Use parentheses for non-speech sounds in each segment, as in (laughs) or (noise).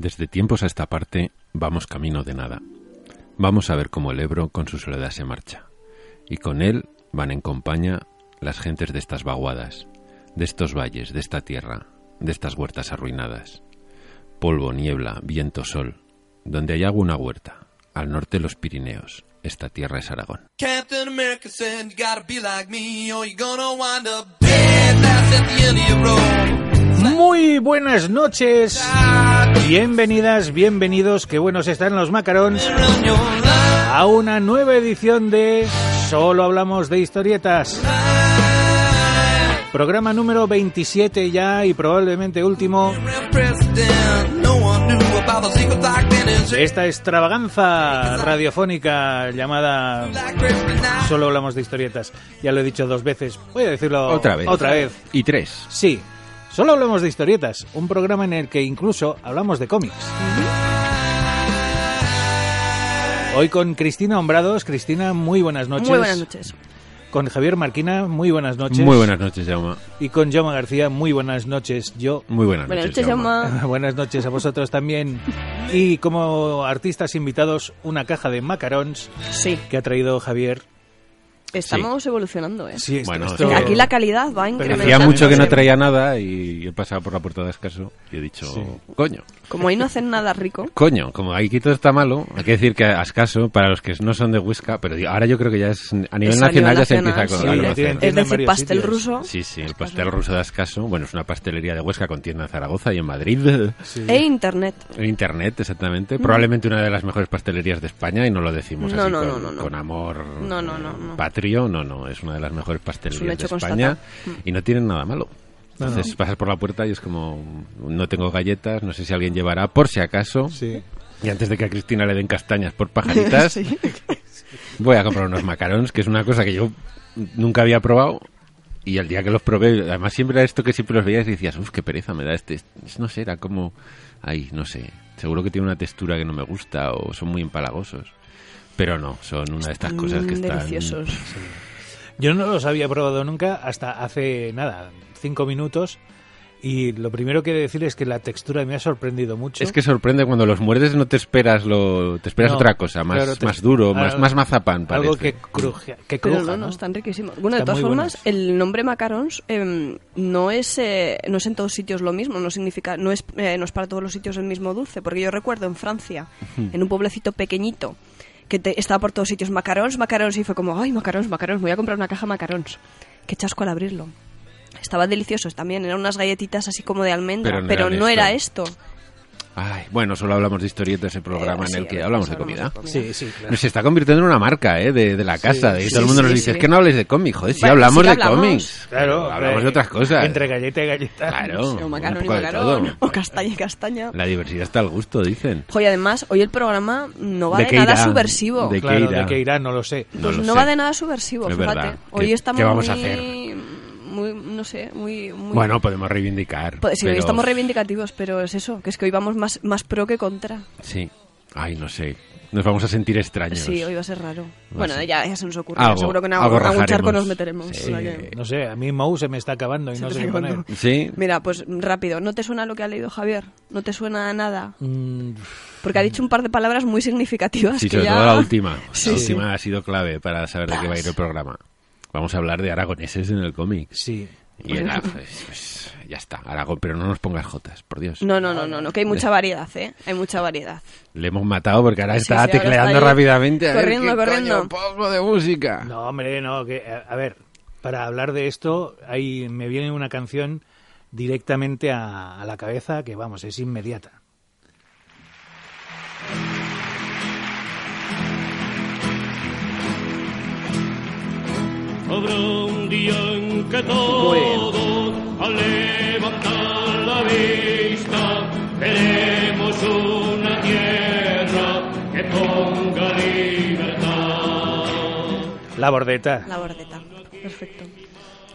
Desde tiempos a esta parte vamos camino de nada. Vamos a ver cómo el Ebro con su soledad se marcha. Y con él van en compañía las gentes de estas vaguadas, de estos valles, de esta tierra, de estas huertas arruinadas. Polvo, niebla, viento, sol. Donde hay agua una huerta. Al norte los Pirineos. Esta tierra es Aragón. Muy buenas noches, bienvenidas, bienvenidos, qué buenos están los macarons a una nueva edición de Solo hablamos de historietas. Programa número 27 ya y probablemente último de esta extravaganza radiofónica llamada. Solo hablamos de historietas. Ya lo he dicho dos veces, voy a decirlo Otra vez. Otra vez. Y tres. Sí, solo hablamos de historietas, un programa en el que incluso hablamos de cómics. Hoy con Cristina Hombrados. Cristina, muy buenas noches. Muy buenas noches. Con Javier Marquina, muy buenas noches. Muy buenas noches, Jaume. Y con Jaume García, muy buenas noches. Yo, Muy buenas, Buenas noches, noches, Jaume. Jaume. (laughs) buenas noches a vosotros también. Y como artistas invitados, una caja de macarons Sí, que ha traído Javier. Estamos evolucionando, ¿eh? Sí, Bueno, esto-. Aquí la calidad va incrementando. Hacía mucho que no traía nada y he pasado por la puerta de escaso y he dicho, Sí. coño, Como ahí no hacen nada rico. (laughs) coño, como aquí todo está malo, hay que decir que a escaso, para los que no son de Huesca, pero ahora yo creo que ya es a nivel Es a nacional nivel ya se empieza a sí. conocer. Es decir, pastel sitios. ruso Sí, sí, el pastel ruso de Ascaso, bueno, es una pastelería de Huesca con tienda en Zaragoza y en Madrid. Sí. e internet. En internet, exactamente. Probablemente una de las mejores pastelerías de España y no lo decimos No, así no, con, no, no, no. con amor No, no, no, no. patrio. No, no, es una de las mejores pastelerías de España constatado. y no tienen nada malo. No, no. Entonces pasas por la puerta y es como, no tengo galletas, no sé si alguien llevará, por si acaso. Sí. Y antes de que a Cristina le den castañas por pajaritas, (laughs) Sí. voy a comprar unos macarons, que es una cosa que yo nunca había probado. Y el día que los probé, además siempre era esto que siempre los veías y decías, uff, qué pereza me da este. No sé, era como, ay, no sé, seguro que tiene una textura que no me gusta o son muy empalagosos. Pero no, son una de estas cosas que Mm, están... Deliciosos. Yo no los había probado nunca hasta hace nada, cinco minutos. Y lo primero que he de decir es que la textura me ha sorprendido mucho. Es que sorprende cuando los muerdes no te esperas lo te esperas No, otra cosa, más, claro, más duro, más, algo- más mazapán parece. algo que cruje, que Pero cruja, no, ¿no? no, están riquísimos. Bueno, de todas formas, buenos. el nombre macarons em, no es eh, no es en todos sitios lo mismo, no significa no es eh, no es para todos los sitios el mismo dulce, porque yo recuerdo en Francia, en un pueblecito pequeñito que te- estaba por todos sitios macarons, macarons y fue como, "Ay, macarons, macarons, voy a comprar una caja de macarons." Qué chasco al abrirlo. Estaban deliciosos también, eran unas galletitas así como de almendra, Pero no pero eran no era esto. Ay, bueno, solo hablamos de historietas, ese programa Eh, en sí, el que hablamos de veces comida. hablamos Sí, sí, claro. Se está convirtiendo en una marca, ¿eh? De, de la casa. de, y sí, todo el mundo sí, nos dice, sí. es que no habléis de cómics, joder, si Bueno, hablamos sí que de hablamos. cómics. Claro, hablamos eh, de otras cosas. Entre galleta y galleta. Claro. Sí, o macarón y macarón, o castaña y castaña. La diversidad está al gusto, dicen. Jo, y además, hoy el programa no va ¿De de, nada irá? subversivo. ¿De Claro, qué irá? de qué irá, no lo sé. No Pues lo no sé. va de nada subversivo, Es fíjate. verdad. Hoy ¿Qué- estamos qué vamos a hacer? No sé, muy... muy Bueno, podemos reivindicar. pues sí, hoy pero- estamos reivindicativos, pero es eso, que es que hoy vamos más, más pro que contra. Sí. Ay, no sé. Nos vamos a sentir extraños. Sí, hoy va a ser raro. Va bueno, ser. ya, ya se nos ocurre. Algo- Seguro que en algo algún, charco nos meteremos. Sí. o sea que- No sé, a mí Mou se me está acabando y Se no sé qué poner. Sí. Mira, pues rápido, ¿no te suena lo que ha leído Javier? ¿No te suena a nada? Mm, Porque ha dicho un par de palabras muy significativas Sí, que sobre ya... todo la última. (laughs) Sí, la última ha sido clave para saber de qué va a ir el programa. Vamos a hablar de aragoneses en el cómic. sí. Y era, pues, pues, ya está, Aragón, pero no nos pongas jotas, por Dios. No, no, no, no, no, que hay mucha variedad, ¿eh? Hay mucha variedad. Le hemos matado porque ahora Sí, está sí, tecleando rápidamente. A ver corriendo, qué corriendo. coño de música. No, hombre, no. Que, a, a ver, para hablar de esto, ahí me viene una canción directamente a, a la cabeza que, vamos, es inmediata. Habrá un día en que todos, al levantar la vista, veremos una tierra que ponga libertad. La bordeta. La bordeta. Perfecto.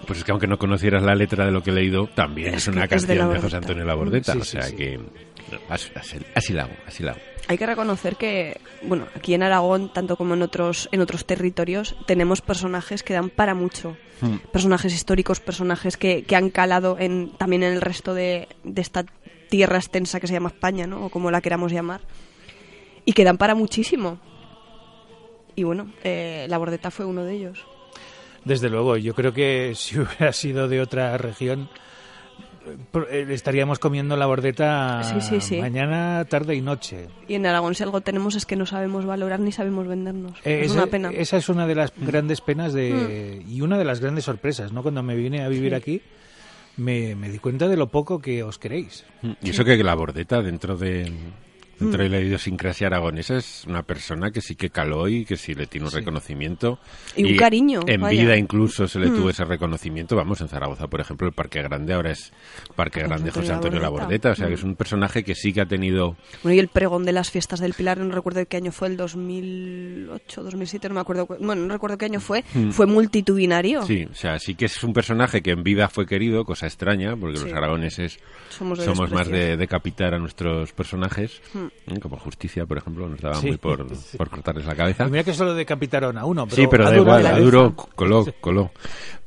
Pues es que aunque no conocieras la letra de lo que he leído, también es, Es una de canción de, Labordeta. José Antonio Labordeta. Sí, o sí, sea sí. que. Así, así, la hago, así la hago. Hay que reconocer que, bueno, aquí en Aragón, tanto como en otros, en otros territorios, tenemos personajes que dan para mucho. Hmm. Personajes históricos, personajes que, que han calado en, también en el resto de, de esta tierra extensa que se llama España, ¿no? O como la queramos llamar. Y que dan para muchísimo. Y bueno, eh, la bordeta fue uno de ellos. Desde luego, yo creo que si (laughs) hubiera sido de otra región, estaríamos comiendo la bordeta Sí, sí, sí. mañana, tarde y noche. Y en Aragón si algo tenemos es que no sabemos valorar ni sabemos vendernos. Eh, es esa, una pena. esa es una de las grandes penas de, y una de las grandes sorpresas, ¿no? Cuando me vine a vivir Sí. aquí, me, me di cuenta de lo poco que os queréis. Y eso que la bordeta dentro de dentro de la idiosincrasia aragonesa es una persona que sí que caló y que sí le tiene un reconocimiento Y un cariño, en vaya. vida incluso se le tuvo ese reconocimiento vamos en Zaragoza por ejemplo el Parque Grande ahora es Parque Grande José Antonio Labordeta o sea que es un personaje que sí que ha tenido Bueno, y el pregón de las fiestas del Pilar, no recuerdo de qué año fue, el 2008, 2007, no me acuerdo. cu- Bueno, no recuerdo qué año fue. Fue multitudinario. Sí o sea sí que es un personaje que en vida fue querido cosa extraña porque Sí. los aragoneses Somos somos más de decapitar a nuestros personajes. Como justicia por ejemplo nos daba Sí. muy por, (laughs) por cortarles la cabeza Y mira que solo decapitaron a uno, pero, sí, pero a da igual, a duro coló, coló.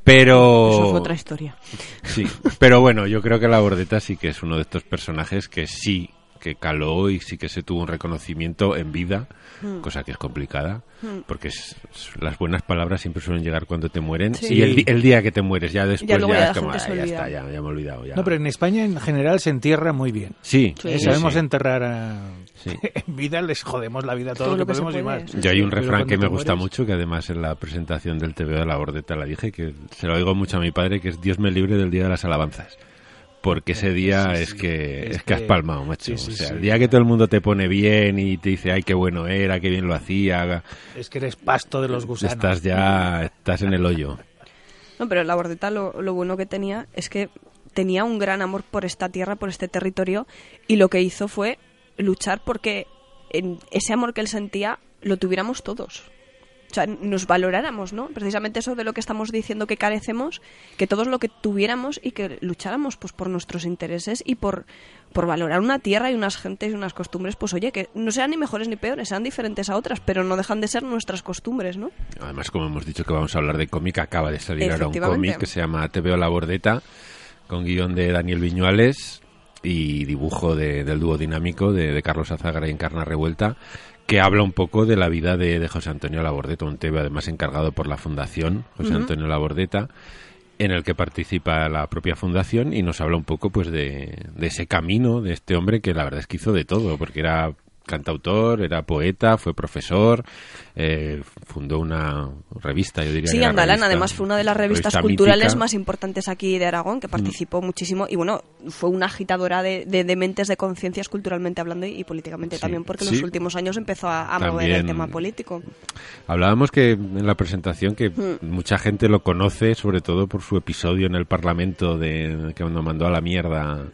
Pero... Eso fue otra historia. Sí, pero bueno, yo creo que la Bordeta sí que es uno de estos personajes que sí que caló y sí que se tuvo un reconocimiento en vida, Hmm. cosa que es complicada, porque es- es- las buenas palabras siempre suelen llegar cuando te mueren Sí. y el, el día que te mueres ya después ya, ya es como, "Ah, ya olvida". está, ya, ya me he olvidado. Ya. No, pero en España en general se entierra muy bien. Sí, Sí. Eh, sí, Sabemos sí. enterrar a... Sí. (laughs) en vida les jodemos la vida todo, Todo lo que podemos y más. sí. Yo hay un refrán que me gusta mueres- mucho, que además en la presentación del TVO de la Bordeta la dije, que se lo digo mucho a mi padre, que es Dios me libre del día de las alabanzas. Porque ese día Sí, es que Es es que has palmado, macho. sí, sí, o sea, sí. el día que todo el mundo te pone bien y te dice, ay, qué bueno era, qué bien lo hacía, Es que eres pasto de los gusanos. estás ya, estás en el hoyo. No, pero la Bordeta lo, lo bueno que tenía es que tenía un gran amor por esta tierra, por este territorio, y lo que hizo fue luchar porque en ese amor que él sentía lo tuviéramos todos. O sea, nos valoráramos, ¿no? Precisamente eso de lo que estamos diciendo que carecemos, que todos lo que tuviéramos y que lucháramos pues por nuestros intereses y por, por valorar una tierra y unas gentes y unas costumbres, pues oye, que no sean ni mejores ni peores, sean diferentes a otras, pero no dejan de ser nuestras costumbres, ¿no? Además, como hemos dicho que vamos a hablar de cómic, acaba de salir ahora un cómic que se llama Te veo la bordeta, con guion de Daniel Viñuales y dibujo de- del dúo dinámico de, de Carlos Azagra y Encarna Revuelta, que habla un poco de la vida de, de José Antonio Labordeta, un TV además encargado por la Fundación José Antonio Labordeta, en el que participa la propia fundación y nos habla un poco pues de, de ese camino de este hombre que la verdad es que hizo de todo, porque era cantautor, era poeta, fue profesor, eh, fundó una revista, yo diría. Sí, que Andalán, revista- además fue una de las revistas revista culturales mítica. Mm. más importantes aquí de Aragón, que participó muchísimo y bueno, fue una agitadora de, de, de mentes, de conciencias culturalmente hablando y, y políticamente Sí, también, porque en sí. los últimos años empezó a, a mover el tema político. Hablábamos que en la presentación que Hmm. mucha gente lo conoce, sobre todo por su episodio en el Parlamento de que cuando mandó a la mierda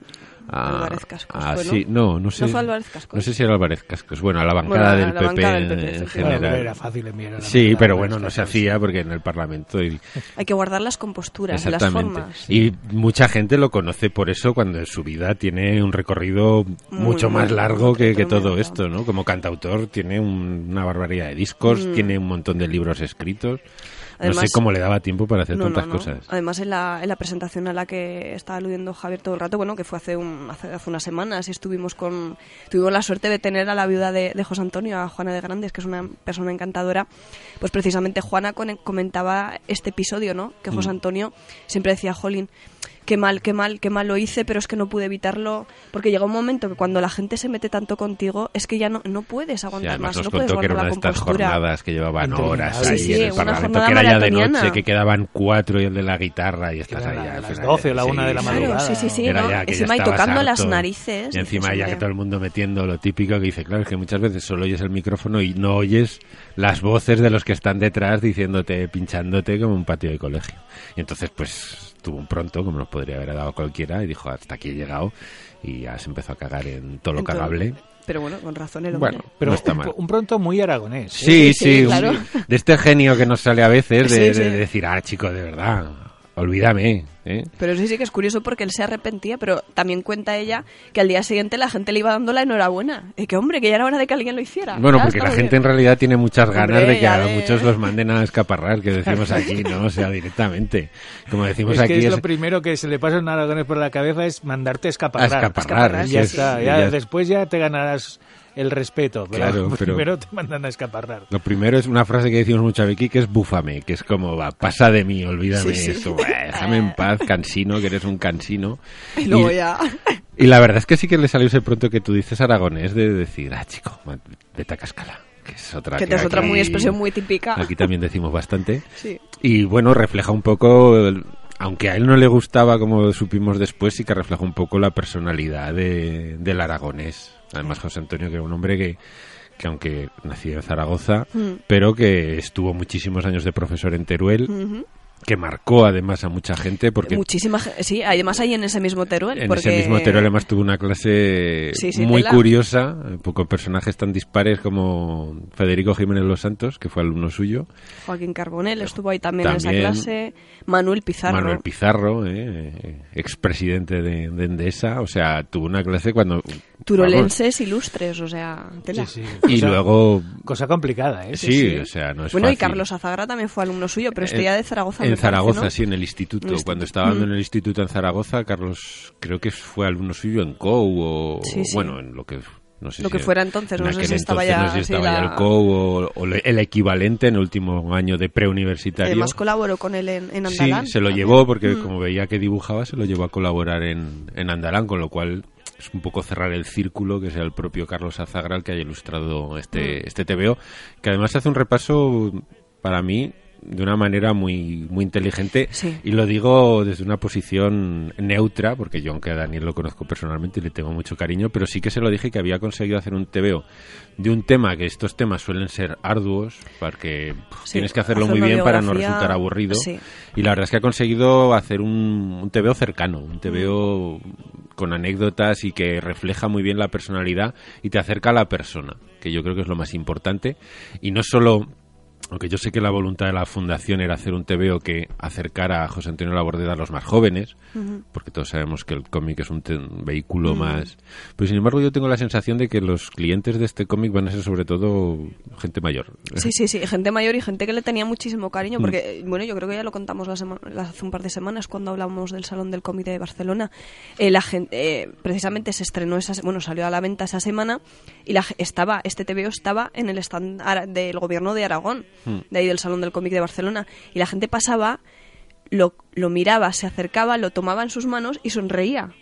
a Álvarez Cascos, a- ¿fue, no? sí, no, no sé. ¿No fue Álvarez Cascos? No sé si era Álvarez Cascos. Bueno, a la bancada Bueno, a del la PP bancada del PP, en general. Era fácil enviar a la Sí, pero bueno, no se hacía porque en el Parlamento y Hay que guardar las composturas, las formas. Y mucha gente lo conoce por eso cuando en su vida tiene un recorrido mucho muy más largo que, que todo esto, ¿no? Como cantautor tiene un- una barbaridad de discos, tiene un montón de libros escritos. No Mm. Sé cómo le daba tiempo para hacer No, tantas no, no. cosas. Además, en la, en la presentación a la que está aludiendo Javier todo el rato, bueno, que fue hace, un, hace, hace unas semanas, y estuvimos con. Tuvimos la suerte de tener a la viuda de, de José Antonio, a Juana de Grandes, que es una persona encantadora. Pues precisamente Juana comentaba este episodio, ¿no? Que Mm. José Antonio siempre decía, Jolín, qué mal, qué mal, qué mal lo hice, pero es que no pude evitarlo. Porque llega un momento que cuando la gente se mete tanto contigo, es que ya no, no puedes Sí, aguantar además más, nos no puedes contó que era una la de estas jornadas que llevaban horas Sí, ahí sí, en el Parlamento, que era ya de noche, que quedaban cuatro y el de la guitarra y estás ahí. a las final, 12 o la sí, una de la sí. madrugada. Claro, sí, sí, sí, ¿no? Encima y tocando las harto. narices. Y encima ya que todo el mundo metiendo lo típico que dice, claro, es que muchas veces solo oyes el micrófono y no oyes las voces de los que están detrás diciéndote, pinchándote como un patio de colegio. Y entonces, pues, tuvo un pronto, como nos podría haber dado cualquiera, y dijo, hasta aquí he llegado, y ya se empezó a cagar en todo lo en todo- cagable. Pero bueno, con razón el hombre. Bueno, Pero no está un, mal. un pronto muy aragonés. ¿eh? Sí, Sí, sí, sí, un- de este genio que nos sale a veces de, Sí, de decir, ah, chico, de verdad, olvídame. ¿eh? Pero sí, sí que es curioso porque él se arrepentía, pero también cuenta ella que al día siguiente la gente le iba dando la enhorabuena. Y que, hombre, que ya era hora de que alguien lo hiciera. Bueno, porque la gente en realidad tiene muchas ganas Hombre, de que a muchos los manden a escaparrar, que decimos aquí, ¿no? O sea, directamente. Como decimos Es aquí, que es es lo primero que se le pasa a un aragonés por la cabeza es mandarte a a escaparrar. escaparrar. Y sí, ya sí, está. sí, ya ya- después ya te ganarás el respeto. Pero Claro, pero- primero te mandan a escaparrar. Lo primero es una frase que decimos mucho aquí, que es búfame, que es como, va, pasa de mí, olvídame Sí, sí. eso, buah, déjame en paz, cansino, que eres un cansino. (laughs) Y luego Y- ya. (laughs) Y la verdad es que sí que le salió ese pronto que tú dices aragonés de decir, ah, chico, vete a cascala. Que es otra, Que te es otra muy expresión muy típica. Aquí también decimos bastante. Sí. Y bueno, refleja un poco, el- aunque a él no le gustaba, como supimos después, sí que refleja un poco la personalidad de, del aragonés. Además, José Antonio, que era un hombre que, que aunque nació en Zaragoza, Mm. pero que estuvo muchísimos años de profesor en Teruel. Que marcó además a mucha gente, porque Muchísima Sí, además ahí en ese mismo Teruel. en porque... ese mismo Teruel además tuvo una clase Sí, sí, muy tela. curiosa, eh, con personajes tan dispares como Federico Jiménez Los Santos, que fue alumno suyo, Joaquín Carbonell estuvo ahí también, en También. esa clase. Manuel Pizarro. Manuel Pizarro, eh, eh, expresidente de, de Endesa, o sea, tuvo una clase cuando... Turolenses ilustres, o sea, tela. Sí, sí. vamos, y Cosa- luego... Cosa complicada, ¿eh? Sí, sí. o sea, no es Bueno, y fácil. Carlos Azagra también fue alumno suyo, pero esto En- ya de Zaragoza. En parece, Zaragoza, ¿no? sí, en el instituto. El Cuando estaba Mm. en el instituto en Zaragoza, Carlos creo que fue alumno suyo en COU o... Sí, sí. Bueno, en lo que... No sé Lo si que fuera entonces, en no sé si estaba ya- no sé si sí, estaba ya la- el COU o, o el equivalente en el último año de preuniversitario. Además colaboró con él en, en Sí, Andalán. se lo también. llevó porque Mm. como veía que dibujaba, se lo llevó a colaborar en, en Andalán, con lo cual es un poco cerrar el círculo que sea el propio Carlos Azagra el que haya ilustrado este, Mm. este TVO, que además hace un repaso para mí de una manera muy muy inteligente Sí. y lo digo desde una posición neutra porque yo aunque a Daniel lo conozco personalmente y le tengo mucho cariño pero sí que se lo dije que había conseguido hacer un TVO de un tema que estos temas suelen ser arduos porque Sí, tienes que hacerlo hacer muy bien para no resultar aburrido sí. y la verdad es que ha conseguido hacer un, un TVO cercano, un TVO con anécdotas y que refleja muy bien la personalidad y te acerca a la persona, que yo creo que es lo más importante. Y no solo, aunque yo sé que la voluntad de la fundación era hacer un TVO que acercara a José Antonio Labordeta a los más jóvenes, porque todos sabemos que el cómic es un, vehículo más... Pero sin embargo yo tengo la sensación de que los clientes de este cómic van a ser sobre todo gente mayor. Sí, sí, sí, gente mayor y gente que le tenía muchísimo cariño, Mm. porque, bueno, yo creo que ya lo contamos la la- hace un par de semanas cuando hablamos del Salón del Cómic de Barcelona. Eh, la gente, eh, precisamente se estrenó, esa, bueno, salió a la venta esa semana y la, estaba, este TVO estaba en el stand del gobierno de Aragón, Mm. de ahí del Salón del Cómic de Barcelona, y la gente pasaba, lo, lo miraba, se acercaba, lo tomaba en sus manos y sonreía.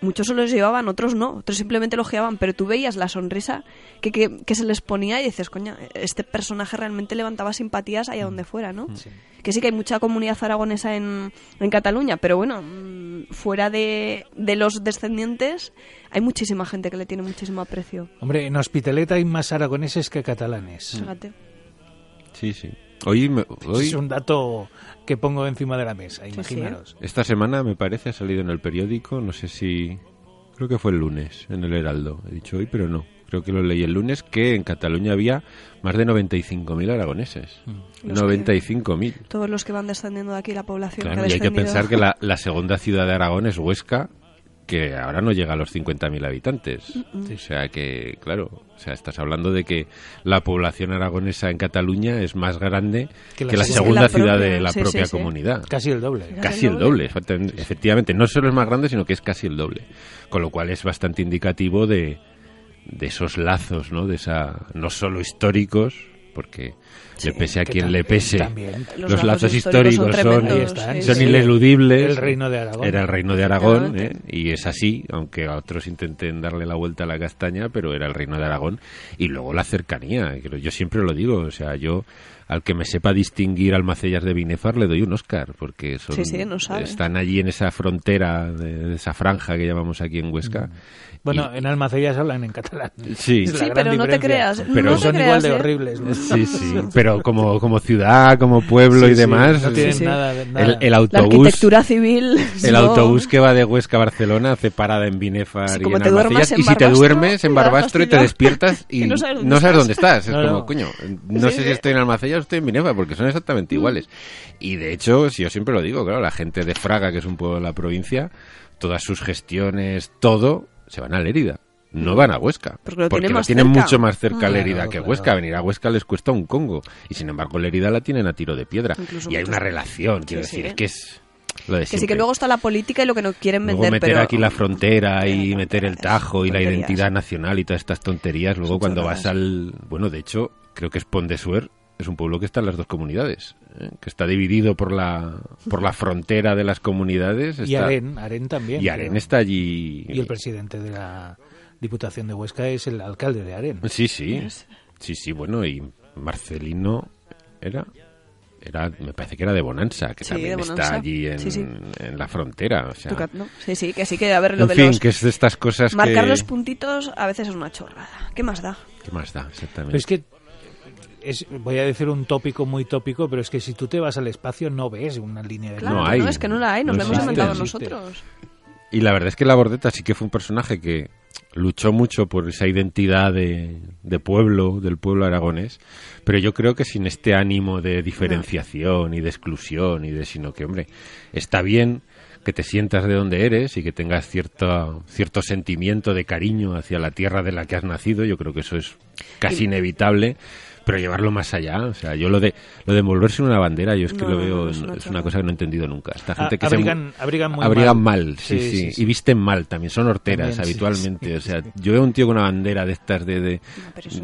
Muchos se los llevaban, otros no, otros simplemente lo ojeaban, pero tú veías la sonrisa que, que, que se les ponía y dices, coña, este personaje realmente levantaba simpatías allá donde fuera, ¿no? Que sí que hay mucha comunidad aragonesa en, en Cataluña, pero bueno, mm, fuera de, de los descendientes hay muchísima gente que le tiene muchísimo aprecio. Hombre, en Hospitalet hay más aragoneses que catalanes. Fíjate. Sí, sí. Hoy, me- hoy Es un dato que pongo encima de la mesa, sí. imaginaros. Esta semana, me parece, ha salido en el periódico, no sé si... Creo que fue el lunes, en el Heraldo. He dicho hoy, pero no. Creo que lo leí el lunes, que en Cataluña había más de 95.000 aragoneses. Que- 95.000. Todos los que van descendiendo de aquí, la población Claro, que ha y hay que pensar que la, (laughs) la segunda ciudad de Aragón es Huesca, que ahora no llega a los 50.000 habitantes. O sea que, claro, o sea, estás hablando de que la población aragonesa en Cataluña es más grande Que que la segunda. la ciudad propia, de la sí, propia sí, sí. comunidad. Casi el doble. Casi el el doble. doble, efecti- efectivamente. No solo es más grande, sino que es casi el doble. Con lo cual es bastante indicativo de, de esos lazos, ¿no? De esa, no solo históricos, porque Sí, le pese a quien también- le pese, también. los, Los lazos históricos históricos son, son Ahí tremendos, están, son sí. ineludibles. El reino de Aragón. Era el reino de Aragón, ¿eh? Y es así, aunque a otros intenten darle la vuelta a la castaña, pero era el reino de Aragón. Y luego la cercanía, yo siempre lo digo, o sea, yo al que me sepa distinguir Almacellas de Binefar le doy un Oscar, porque son, Sí, sí, no sabe. están allí en esa frontera, de, de esa franja que llamamos aquí en Huesca. Bueno, Y- en Almacellas hablan en catalán. Sí. Sí, pero no te creas, Pero no son igual de ¿eh? horribles. ¿no? Sí, (laughs) sí, pero como, como ciudad, como pueblo Sí, y sí, demás, no tienen Sí, sí. nada, de- nada. el, el La autobús... arquitectura civil. El no. autobús que va de Huesca a Barcelona hace parada en Binefar Sí, y como en Almacellas. en Y si te duermes en Barbastro y te despiertas (laughs) y Y no no sabes dónde, estás. Es como, no. coño, no sé si estoy en Almacellas estoy en Binefar porque son exactamente iguales. Y de hecho, si yo siempre lo digo, claro, la gente de Fraga, que es un pueblo de la provincia, todas sus gestiones, todo, se van a Lérida. No van a Huesca. Porque lo tienen más tienen mucho más cerca Ah. Lérida Claro, que claro. Huesca. Venir a Huesca les cuesta un congo. Y sin embargo, Lérida la tienen a tiro de piedra. Incluso y hay una relación, quiero Sí, decir, sí. es que es lo de Que sí, que luego está la política y lo que no quieren Luego vender, meter pero... aquí la frontera y meter el tajo y la identidad nacional y todas estas tonterías. Luego Son cuando chorradas. vas al... Bueno, de hecho, creo que es Pondesuer. Es un pueblo que está en las dos comunidades, ¿eh? que está dividido por la, por la frontera de las comunidades. Y está- Aren, Aren también. y Aren creo. está allí. Y el presidente de la Diputación de Huesca es el alcalde de Aren. Sí, sí. Sí, sí, bueno, y Marcelino era... Era, me parece que era de Bonanza, que Sí, también de está Bonanza. allí en, Sí, sí. en la frontera. O sea, Tucat, ¿no? Sí, sí, que sí, que a ver, lo en de fin, los... que es de estas cosas Marcar que... los puntitos a veces es una chorrada. ¿Qué más da? ¿Qué más da? Exactamente. Pero es que es, voy a decir un tópico muy tópico, pero es que si tú te vas al espacio no ves una línea de Claro, No hay. no, es que no la hay, nos No la hemos inventado nosotros. Y la verdad es que la Bordeta sí que fue un personaje que luchó mucho por esa identidad de, de pueblo, del pueblo aragonés, pero yo creo que sin este ánimo de diferenciación y de exclusión y de sino que, hombre, está bien que te sientas de donde eres y que tengas cierto, cierto sentimiento de cariño hacia la tierra de la que has nacido, yo creo que eso es casi inevitable, pero llevarlo más allá, o sea, yo lo de lo de envolverse en una bandera, yo es que No, lo veo, no, es es una cosa que no he entendido nunca. Esta gente que se abrigan, abrigan muy abrigan mal. mal, sí, Sí, sí, sí, sí. y visten mal también, son horteras También, habitualmente, o sea, yo veo un tío con una bandera de estas de de,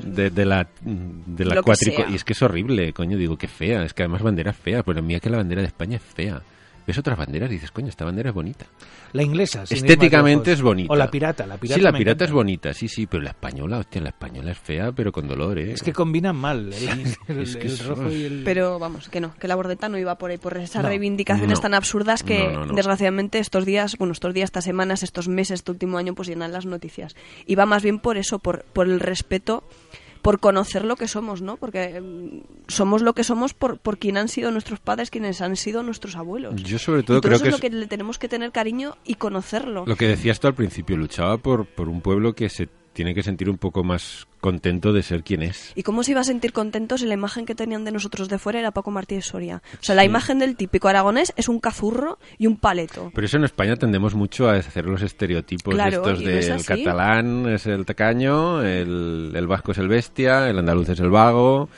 de, de la de la cuatrico y es que es horrible, coño, digo, qué fea, es que además bandera fea, pero mira que la bandera de España es fea. Ves otras banderas y dices, coño, esta bandera es bonita. La inglesa. sin Estéticamente es bonita. O la pirata. La pirata sí, la pirata encanta. es bonita, sí, sí, pero la española, hostia, la española es fea, pero con dolor, ¿eh? Es que combinan mal el, (laughs) el- es que el rojo y el... Pero vamos, que no, que la bordeta no iba por ahí, por esas No, reivindicaciones no. tan absurdas que No, no, no. desgraciadamente estos días, bueno, estos días, estas semanas, estos meses, este último año, pues llenan las noticias. Y va más bien por eso, por, por el respeto, por conocer lo que somos, ¿no? Porque mm, somos lo que somos por, por quien han sido nuestros padres, quienes han sido nuestros abuelos. Yo sobre todo creo eso que es- lo que le tenemos que tener cariño y conocerlo. Lo que decías tú al principio, luchaba por, por un pueblo que se tiene que sentir un poco más contento de ser quien es. ¿Y cómo se iba a sentir contento si la imagen que tenían de nosotros de fuera era Paco Martínez Soria? O sea, la imagen del típico aragonés es un cazurro y un paleto. Pero eso en España tendemos mucho a hacer los estereotipos Claro, estos y no es del catalán es el tacaño, el, el vasco es el bestia, el andaluz es el vago,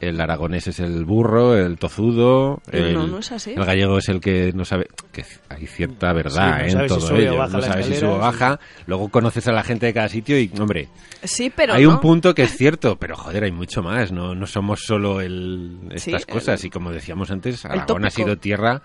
el aragonés es el burro, el tozudo, el, no, no es así. el gallego es el que no sabe, que hay cierta verdad no ¿eh? en si todo ello, no sabes si sube o baja, luego conoces a la gente de cada sitio y, hombre, Sí, pero hay un punto que es (laughs) cierto, pero joder, hay mucho más, no, no somos solo el, estas Sí, cosas el- y como decíamos antes, Aragón ha sido tierra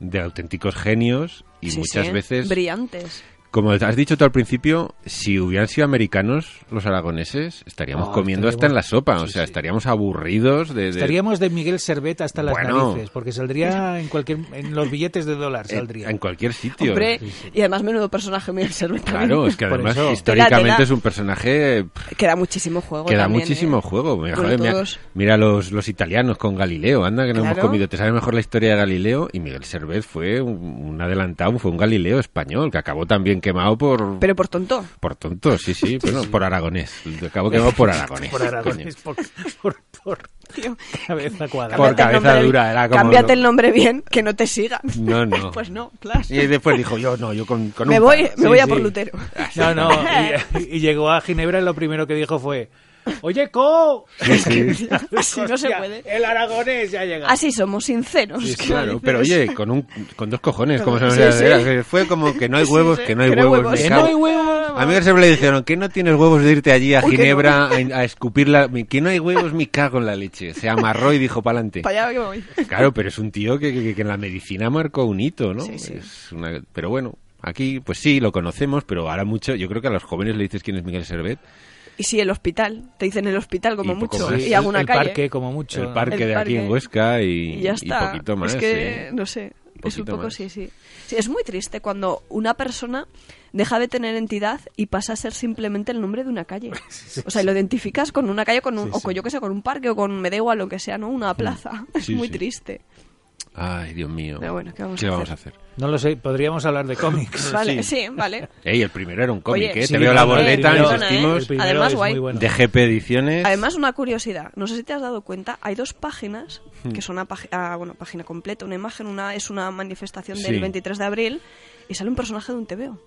de auténticos genios y muchas veces Brillantes. Como has dicho tú al principio, si hubieran sido americanos los aragoneses, estaríamos Oh, comiendo hasta en la sopa. O sí, sea, sí. estaríamos aburridos de... de- Estaríamos de Miguel Servet hasta las Bueno. narices, porque saldría en cualquier en los billetes de dólar en, saldría. en cualquier sitio. Hombre, y además menudo personaje Miguel Servet también. Claro, es que además eso. históricamente Tela, tela. es un personaje pff, Que da muchísimo juego que da también, muchísimo ¿eh? juego. Mira, joder, los, los italianos con Galileo, anda que no hemos comido. Te sabe mejor la historia de Galileo y Miguel Servet fue un, un adelantado, fue un Galileo español que acabó también quemado por... Pero por tonto. Por tonto, sí, sí, bueno, por aragonés. Acabó quemado (laughs) por aragonés. por Aragones, por, por, por Tío, cabeza cuadrada. Por cabeza nombre- dura, era como Cámbiate lo- el nombre bien, que no te sigan. No, no. (laughs) Pues no, plas. Y después dijo, yo no, yo con, con Me un voy, palo. me Sí, voy a sí. por Lutero. No, no, y, (laughs) y llegó a Ginebra y lo primero que dijo fue, oye, Co, Sí, sí. (laughs) Así no se puede. el aragonés ya llega. Así somos sinceros. Sí, ¿qué claro, dices? pero oye, con, un, con dos cojones, como se Sí, fue como que no hay huevos, sí, que no hay que no hay huevos, huevos. Que no hay huevos. A Miguel siempre le dijeron que no tienes huevos de irte allí a Uy, Ginebra a, a escupir la... Que no hay huevos, me cago en la leche. Se amarró y dijo para adelante. Para allá que voy. Claro, pero es un tío que, que- que en la medicina marcó un hito, ¿no? Sí, sí. Es una- Pero bueno, aquí pues sí, lo conocemos, pero ahora mucho... Yo creo que a los jóvenes le dices quién es Miguel Servet. Y sí, el hospital. Te dicen el hospital como Y mucho. más. Y alguna el calle. parque, como mucho. el parque El de aquí en. Huesca y, Y ya está. poquito más. es que, no sé. Es un poco, más. sí, sí. Sí, es muy triste cuando una persona deja de tener entidad y pasa a ser simplemente el nombre de una calle. (laughs) O sea, y lo identificas con una calle con un, o con, yo que sé, con un parque o con, me da igual lo que sea, ¿no? Una plaza. (laughs) Es muy sí. triste. Ay, Dios mío. Pero bueno, ¿qué vamos ¿Qué a vamos a hacer? hacer? No lo sé, podríamos hablar de cómics. (laughs) Vale, sí, vale. Ey, el primero era un cómic, Oye, ¿eh? Sí, Te veo la primero- insistimos. primero Además, es guay. muy bueno. De GP Ediciones. Además, una curiosidad. No sé si te has dado cuenta, hay dos páginas Hmm. que son una página, bueno, página completa, una imagen. Una es una manifestación Sí. del 23 de abril y sale un personaje de un TVO.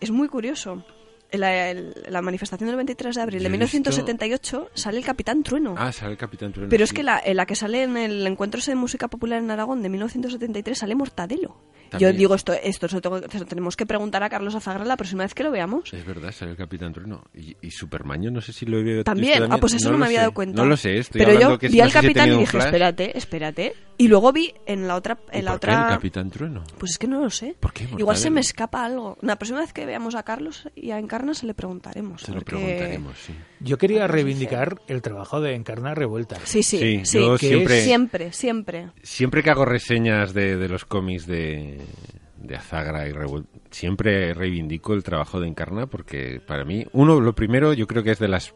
Es muy curioso. La, la manifestación del 23 de abril de he visto- 1978 sale el Capitán Trueno. Ah, sale el Capitán Trueno. Pero es que la, en la que sale en el encuentro de música popular en Aragón de 1973 sale Mortadelo. También. Yo digo esto, esto se lo tengo- se lo tenemos que preguntar a Carlos Azagra la próxima vez que lo veamos. Es verdad, sale el Capitán Trueno. Y, y Supermaño, no sé si lo he visto También, ah, pues eso no, lo me había sé. dado cuenta. No lo sé, estoy Pero hablando yo que vi no al capitán y dije, espérate, espérate. Y luego vi en la otra, ¿Y en la por qué el otra. Capitán Trueno? Pues es que no lo sé. ¿Por qué Igual se me escapa algo. La próxima vez que veamos a Carlos y a Encarna se le preguntaremos. Se lo porque- preguntaremos, sí. Yo quería reivindicar el trabajo de Encarna Revuelta. Sí, sí, Sí, sí. yo Que siempre, Siempre, siempre. siempre que hago reseñas de, de los cómics de, de Azagra y siempre reivindico el trabajo de Encarna porque para mí, uno, lo primero, yo creo que es de las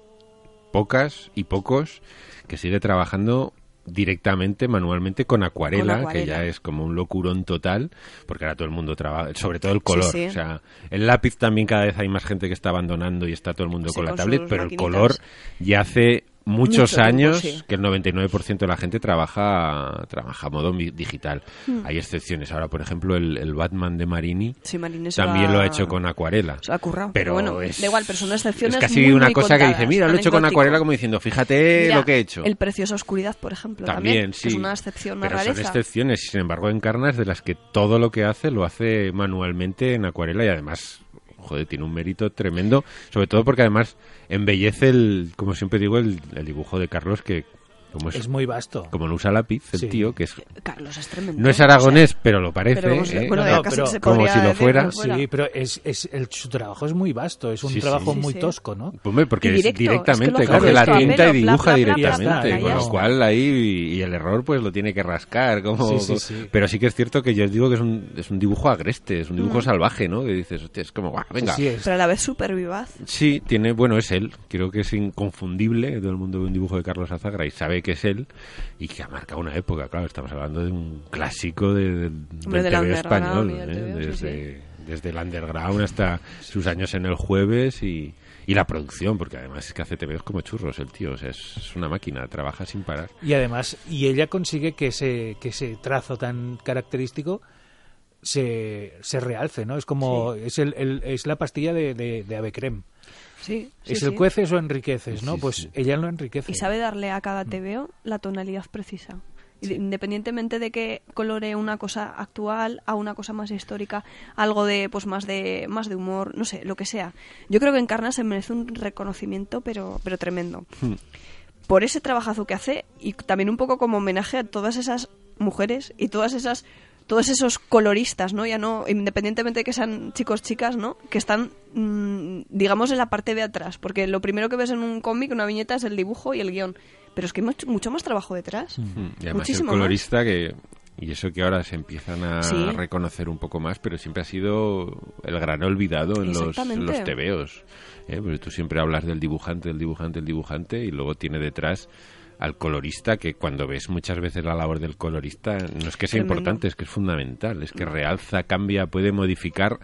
pocas y pocos que sigue trabajando directamente, manualmente con acuarela, Con acuarela. que ya es como un locurón total, porque ahora todo el mundo trabaja, sobre todo el color, sí. o sea, el lápiz también cada vez hay más gente que está abandonando y está todo el mundo Sí, con la con tablet, pero el color ya hace muchos Mucho tiempo, años sí. que el 99% de la gente trabaja trabaja a modo digital. Hmm. Hay excepciones. Ahora, por ejemplo, el, el Batman de Marini Sí, también lo lo ha hecho con acuarela. Se lo ha currado. Pero bueno, es, da igual, pero son excepciones Es casi muy, una muy cosa que dice, mira, lo he hecho con acuarela como diciendo, fíjate Mira, lo que he hecho. El Preciosa Oscuridad, por ejemplo. También, También, sí. que Es una excepción, una Pero son excepciones. Sin embargo, Encarna es de las que todo lo que hace lo hace manualmente en acuarela y además, joder, tiene un mérito tremendo. Sobre todo porque además embellece el, como siempre digo, el, el dibujo de Carlos que, como es, Es muy vasto. como no usa lápiz, el Sí. tío, que es Carlos es tremendo. no es o sea, aragonés, pero lo parece. pero ¿eh? bueno, No, no, casi pero se como si lo fuera. Sí, pero es, es el, su trabajo es muy vasto, es un Sí, trabajo Sí, muy sí. tosco, ¿no? Hombre, porque Y es directo, directamente es que lo coge la tinta y dibuja bla, bla, bla, directamente, bla, bla, con lo cual ahí y, el error pues lo tiene que rascar, como, Sí, sí, sí. pero sí que es cierto que yo os digo que es un, es un dibujo agreste, es un dibujo Mm. salvaje, ¿no? Que dices, hostia, es como, "Guau, venga. Pero a la vez súper vivaz. Sí, tiene, bueno, es él. Creo que es inconfundible. Todo el mundo ve un dibujo de Carlos Azagra y sabe que es él y que ha marcado una época. Claro, estamos hablando de un clásico de, del del TV underground español, ¿eh? Sí, desde, desde el underground hasta sus años en el jueves y, y la producción, porque además es que hace TVOs como churros el tío. O sea, es, es una máquina, trabaja sin parar. Y además, y ella consigue que ese, que ese trazo tan característico se, se realce, ¿no? Es como, es, el, el- es la pastilla de, de, de Ave Creme. Sí, sí, es sí. el cueces o enriqueces, ¿no? Sí, pues sí. ella lo enriquece. Y sabe darle a cada TVO la tonalidad precisa. Independientemente de que colore una cosa actual a una cosa más histórica, algo de pues más de más de humor, no sé, lo que sea. Yo creo que Encarna se merece un reconocimiento, pero pero tremendo. Hmm. Por ese trabajazo que hace y también un poco como homenaje a todas esas mujeres y todas esas todos esos coloristas, ¿no? Ya no, independientemente de que sean chicos, chicas, ¿no? Que están, mm, digamos, en la parte de atrás. Porque lo primero que ves en un cómic, una viñeta, es el dibujo y el guion. Pero es que hay mucho, mucho más trabajo detrás. Y además Muchísimo el colorista que y eso que ahora se empiezan a Sí. reconocer un poco más, pero siempre ha sido el gran olvidado en los, los tebeos. ¿eh? Porque tú siempre hablas del dibujante, del dibujante, del dibujante y luego tiene detrás al colorista que cuando ves muchas veces la labor del colorista no es que sea Tremendo. importante, es que es fundamental, es que realza, cambia, puede modificar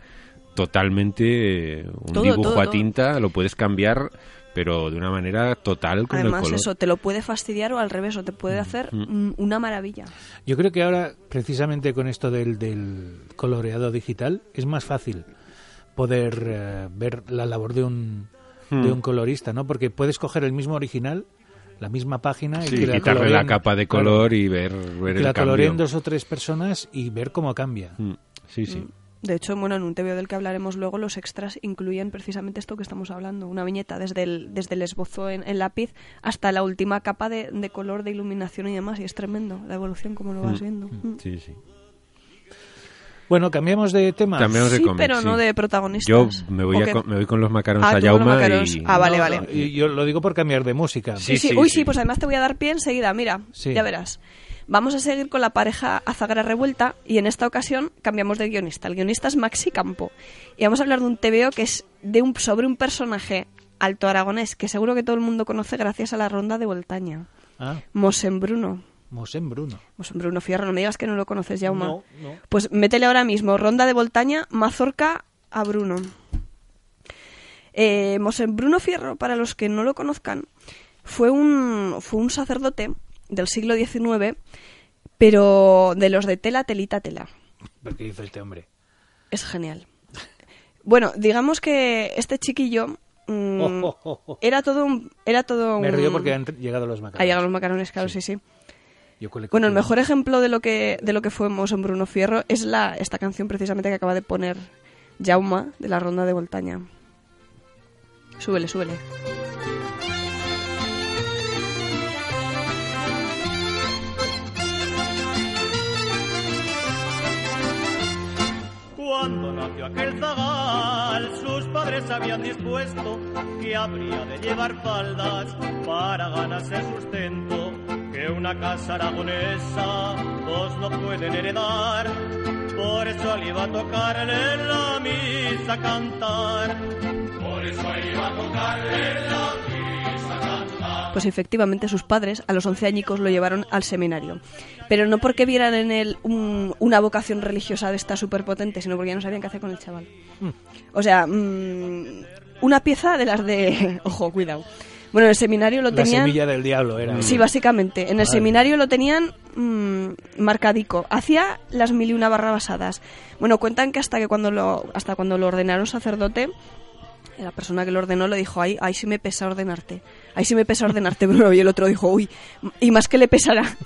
totalmente eh, un Todo, dibujo todo, a todo. tinta, lo puedes cambiar pero de una manera total con el Además, color. eso te lo puede fastidiar o al revés, o te puede hacer mm, una maravilla. Yo creo que ahora, precisamente con esto del, del coloreado digital, es más fácil poder eh, ver la labor de un, Hmm. de un colorista, ¿no? Porque puedes coger el mismo original, la misma página y Sí, que la quitarle la capa de claro, color y ver, ver que el la cambio. coloreen dos o tres personas y ver cómo cambia. Mm, Sí, sí. De hecho, bueno, en un TVO del que hablaremos luego, los extras incluyen precisamente esto que estamos hablando, una viñeta desde el, desde el esbozo en, en lápiz hasta la última capa de, de color, de iluminación y demás, y es tremendo la evolución como lo vas viendo. Mm. Sí, sí. Bueno, cambiamos de tema. Cambiamos de Sí, cómic, pero no de protagonistas. Yo me voy, ¿O a qué? co- me voy con los macarons Ah, a con macarons. y... Ah, vale, vale. no, y yo lo digo por cambiar de música. Sí, sí, Sí, Uy, sí. sí, pues además te voy a dar pie enseguida. Mira, Sí. ya verás. Vamos a seguir con la pareja Azagra Revuelta y en esta ocasión cambiamos de guionista. El guionista es Maxi Campo. Y vamos a hablar de un TVO que es de un, sobre un personaje alto aragonés que seguro que todo el mundo conoce gracias a la ronda de Voltaña. Ah, Mosén Bruno. Mosén Bruno. Mosén Bruno Fierro, no me digas que no lo conoces, Jauma. No, no. Pues métele ahora mismo, ronda de Voltaña, Mazorca a Bruno. Eh, Mosén Bruno Fierro, para los que no lo conozcan, fue un, fue un sacerdote del siglo XIX, pero de los de tela, telita, tela. ¿Pero qué dice este hombre? Es genial. Bueno, digamos que este chiquillo mm, Oh, oh, oh, oh. era todo un... Era todo Me un- río porque han llegado los macarons. Ha llegado los macarones, claro, sí, sí. Yo Bueno, el mejor ejemplo de lo que de lo que fue Mosén Bruno Fierro es la esta canción precisamente que acaba de poner Jauma de la ronda de Voltaña. Súbele, súbele. Cuando nació aquel zagal, sus padres habían dispuesto que habría de llevar faldas para ganarse sustento, que una casa aragonesa dos no pueden heredar. Por eso le iba a tocarle en la misa cantar. Por eso iba a tocarle en la misa cantar. Pues efectivamente sus padres a los 11 añicos lo llevaron al seminario. Pero no porque vieran en él un- una vocación religiosa de esta superpotente, sino porque ya no sabían qué hacer con el chaval. O sea, mm, una pieza de las de... (laughs) Ojo, cuidado. Bueno, en el seminario lo La tenían... semilla del diablo era. Sí, básicamente. En el seminario lo tenían mm, marcadico. Hacía las mil y una barrabasadas. Bueno, cuentan que hasta que cuando lo, hasta cuando lo ordenaron sacerdote, la persona que lo ordenó le dijo, ay, ay sí me pesa ordenarte. Ay sí me pesa ordenarte, (laughs) Bruno. Y el otro dijo, uy, y más que le pesará.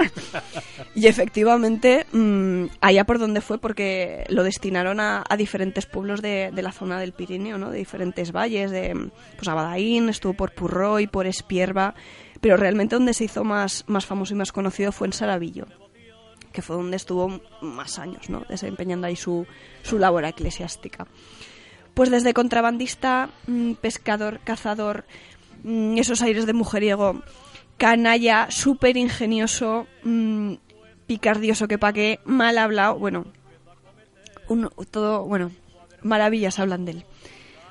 (laughs) y efectivamente, mm, allá por donde fue, porque lo destinaron a, a diferentes pueblos de, de la zona del Pirineo, ¿no? De diferentes valles, de pues Abadaín, estuvo por Purroy, por Espierva, pero realmente donde se hizo más, más famoso y más conocido fue en Saravillo que fue donde estuvo más años, ¿no? Desempeñando ahí su, su labor eclesiástica. Pues desde contrabandista, mm, pescador, cazador, mm, esos aires de mujeriego, canalla, súper ingenioso, mm, picardioso que pa' qué, mal hablado, bueno, un- todo, bueno, maravillas hablan de él.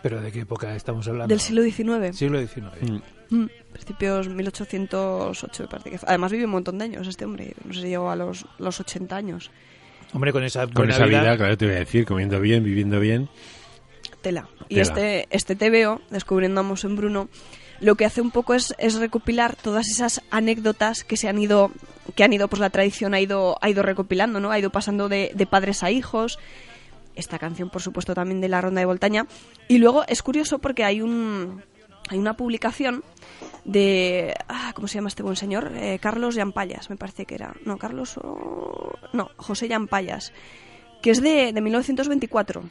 ¿Pero de qué época estamos hablando? Del siglo XIX. Siglo XIX. Mm, principios 1808, me parece que fue. Además vive un montón de años este hombre, no sé si llegó a los, los 80 años. Hombre, con esa Con buena esa vida, claro, te voy a decir, comiendo bien, viviendo bien. Tela. Y Tela. este, este TVO, Descubriendo a en Bruno, lo que hace un poco es, es recopilar todas esas anécdotas que se han ido, que han ido, pues la tradición ha ido, ha ido recopilando, ¿no? Ha ido pasando de, de padres a hijos. Esta canción, por supuesto, también de la Ronda de Voltaña. Y luego es curioso porque hay un, hay una publicación de ah, ¿cómo se llama este buen señor? Eh, Carlos Llampayas, me parece que era. No, Carlos o... no, José Llampayas, que es de, de 1924.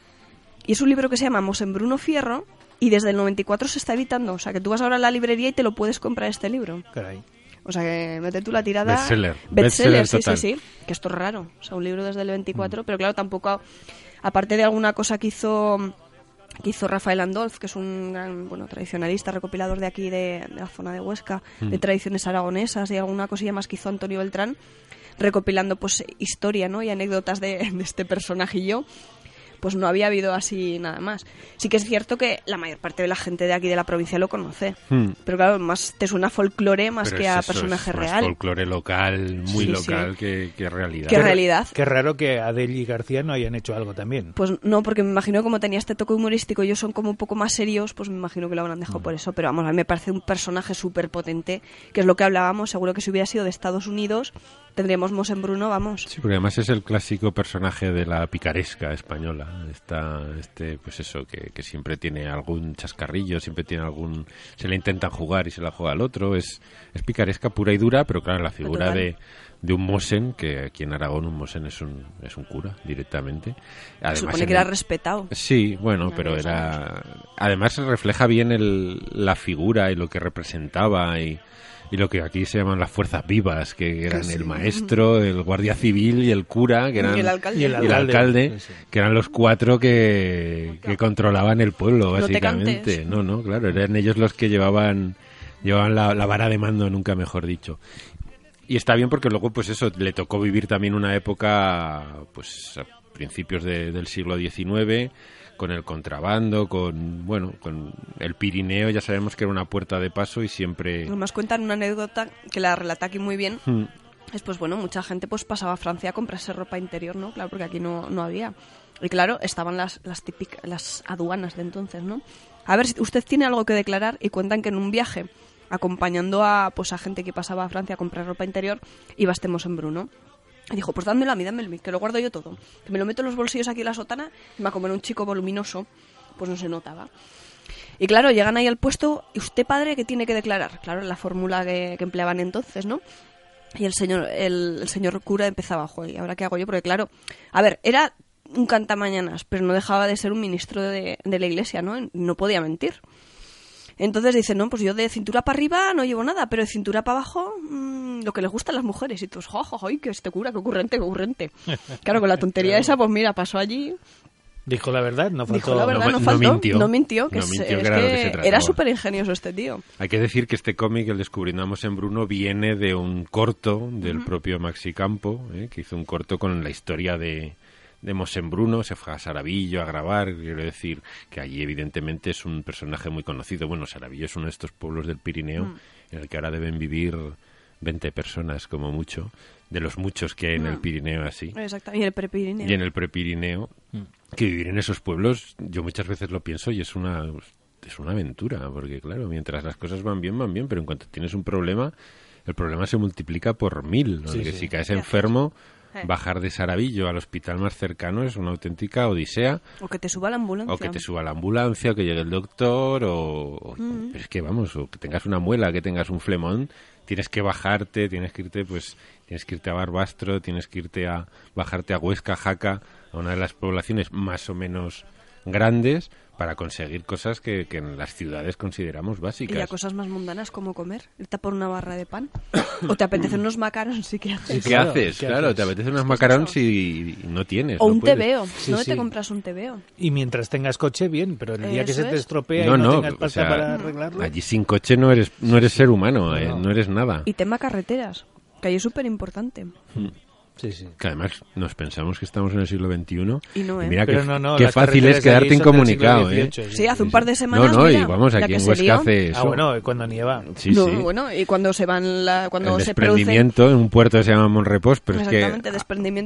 Y es un libro que se llama Mosén Bruno Fierro y desde el 94 se está editando. O sea, que tú vas ahora a la librería y te lo puedes comprar este libro. Caray. O sea, que mete tú la tirada. Bestseller. Bestseller, sí, total. sí, sí. Que esto es raro. O sea, un libro desde el 24, pero claro, tampoco... Aparte de alguna cosa que hizo que hizo Rafael Andolf, que es un gran bueno, tradicionalista, recopilador de aquí, de, de la zona de Huesca, de tradiciones aragonesas y alguna cosilla más que hizo Antonio Beltrán, recopilando pues historia ¿no? y anécdotas de, (laughs) de este personajillo, pues no había habido así nada más. Sí que es cierto que la mayor parte de la gente de aquí de la provincia lo conoce, Hmm. pero claro, más te suena folclore más Pero que es a eso, personaje es más real. folclore local, muy Sí, local sí. Que, que realidad. Que realidad. Qué raro que Adel y García no hayan hecho algo también. Pues no, porque me imagino que como tenía este toque humorístico y ellos son como un poco más serios, pues me imagino que lo habrán dejado por eso. Pero vamos, a mí me parece un personaje súper potente, que es lo que hablábamos. Seguro que si hubiera sido de Estados Unidos, tendríamos Mosembruno, vamos. Sí, porque además es el clásico personaje de la picaresca española. Está este, pues eso, que, que siempre tiene algún chascarrillo, siempre tiene algún. Se le intentan jugar y se la juega al otro. Es, es picaresca pura y dura, pero claro, la figura Total. de, de un mosen, que aquí en Aragón un mosen es un, es un cura directamente. Además, Supone que era el- respetado. Sí, bueno, pero era. Además, refleja bien el, la figura y lo que representaba y, y lo que aquí se llaman las fuerzas vivas, que eran el maestro, el guardia civil y el cura, que eran. Y el alcalde. Y el y el alcalde, alcalde, sí, sí. que eran los cuatro que, que controlaban el pueblo, básicamente. No, no, claro, eran ellos los que llevaban, llevaban la, la vara de mando, nunca mejor dicho. Y está bien porque luego, pues eso, le tocó vivir también una época, pues a principios de- del siglo XIX, con el contrabando, con, bueno, con el Pirineo, ya sabemos que era una puerta de paso y siempre... Además cuentan una anécdota que la relata aquí muy bien. Hmm. Es pues bueno, mucha gente pues pasaba a Francia a comprarse ropa interior, ¿no? Claro, porque aquí no, no había. Y claro, estaban las, las típicas, las aduanas de entonces, ¿no? A ver, si usted tiene algo que declarar y cuentan que en un viaje, acompañando a pues a gente que pasaba a Francia a comprar ropa interior, iba estemos en Bruno. Y dijo, pues dádmelo a mí, dádmelo a mí, que lo guardo yo todo. Que me lo meto en los bolsillos aquí en la sotana y me como era un chico voluminoso, pues no se notaba. Y claro, llegan ahí al puesto y usted, padre, ¿qué tiene que declarar? Claro, la fórmula que, empleaban entonces, ¿no? Y el señor, el, el señor cura empezaba, joder, ¿y ahora qué hago yo? Porque claro, a ver, era un cantamañanas, pero no dejaba de ser un ministro de, de la iglesia, ¿no? No podía mentir. Entonces dice, no, pues yo de cintura para arriba no llevo nada, pero de cintura para abajo, mm, lo que les gusta a las mujeres. Y tú, jo, jo, jo, ay, que este cura, qué ocurrente, qué ocurrente. (laughs) Claro, con la tontería esa, pues mira, pasó allí, Dijo la verdad, no faltó. dijo la verdad, no- no, no faltó, mintió. no mintió, que No es- mintió, es que era lo que que se trataba. era súper ingenioso este tío. Hay que decir que este cómic, El Descubrinamos en Bruno, viene de un corto del propio Maxi Campo, ¿eh? que hizo un corto con la historia de, de Mosembruno, se fue a Saravillo a grabar, quiero decir que allí evidentemente es un personaje muy conocido. Bueno, Saravillo es uno de estos pueblos del Pirineo Mm. en el que ahora deben vivir 20 personas como mucho, de los muchos que hay en el Mm. Pirineo así. Exacto, y el prepirineo. Y en el prepirineo, que vivir en esos pueblos, yo muchas veces lo pienso y es una es una aventura, porque claro, mientras las cosas van bien, van bien, pero en cuanto tienes un problema, el problema se multiplica por mil. ¿no? Sí, Que sí. si caes enfermo. Bajar de Saravillo al hospital más cercano es una auténtica odisea, O que te suba la ambulancia. o que te suba la ambulancia, o que llegue el doctor, o, Mm. pero es que vamos, o que tengas una muela, que tengas un flemón, tienes que bajarte, tienes que irte, pues, tienes que irte a Barbastro, tienes que irte a bajarte a Huesca, Jaca, a una de las poblaciones más o menos grandes para conseguir cosas que, que en las ciudades consideramos Y básicas. ya cosas más mundanas como comer, irte a por una barra de pan. o te apetecen (coughs) unos macarons, sí que haces. ¿Qué Claro, haces? ¿qué claro, haces? te apetece unos macarons y, y no tienes. O no un puedes. tebeo. Sí, ¿No sí. te compras un tebeo? Y mientras tengas coche, bien, pero el día que se te es. estropea No, y no, no, tengas o pasta sea, para arreglarlo. Allí sin coche no eres, no eres ser humano, eh, no. no eres nada. Y tema carreteras, que ahí es súper importante. Sí, sí. Que además nos pensamos que estamos en el siglo XXI. Y no, ¿eh? mira Pero qué, no, no, qué las fácil es quedarte incomunicado, ¿eh? Sí, hace un par de semanas. No, no, mira, y vamos, aquí en Huesca hace eso. Ah, bueno, y cuando nieva. Sí, no, sí. bueno, y cuando se van la, cuando el se produce desprendimiento en un puerto que se llama Monrepos, pero es que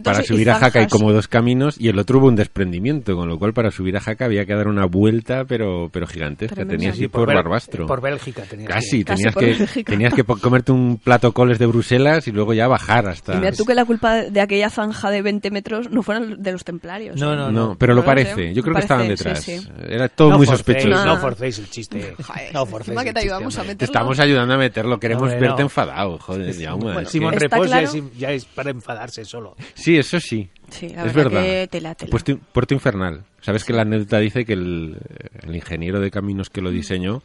para subir a Jaca hay como dos caminos y el otro hubo un desprendimiento, con lo cual para subir a Jaca había que dar una vuelta, pero pero gigantesca. Tremendo. Tenías que ir por, Barbastro. Por Bélgica tenías Casi, que- tenías que tenías comerte un plato coles de Bruselas y luego ya bajar hasta Y mira tú que la culpa de aquella zanja de 20 metros no fueran de los templarios. No, ¿eh? no, no, pero No lo lo parece. sé. Yo creo que estaban sí, detrás. sí. Era todo no muy forcéis, sospechoso. No, No no. forcéis el chiste. Joder, No forcéis encima que el te chiste, a estamos ayudando a meterlo, queremos Hombre, verte no. enfadado, joder, Jaume. Bueno, Sí. Simón Repos ya, claro. es, ya es para enfadarse solo. Sí, eso sí. Sí, la es verdad verdad. que tela, tela. Puerto, Puerto Infernal. Sabes que la anécdota dice que el, el ingeniero de caminos que lo diseñó,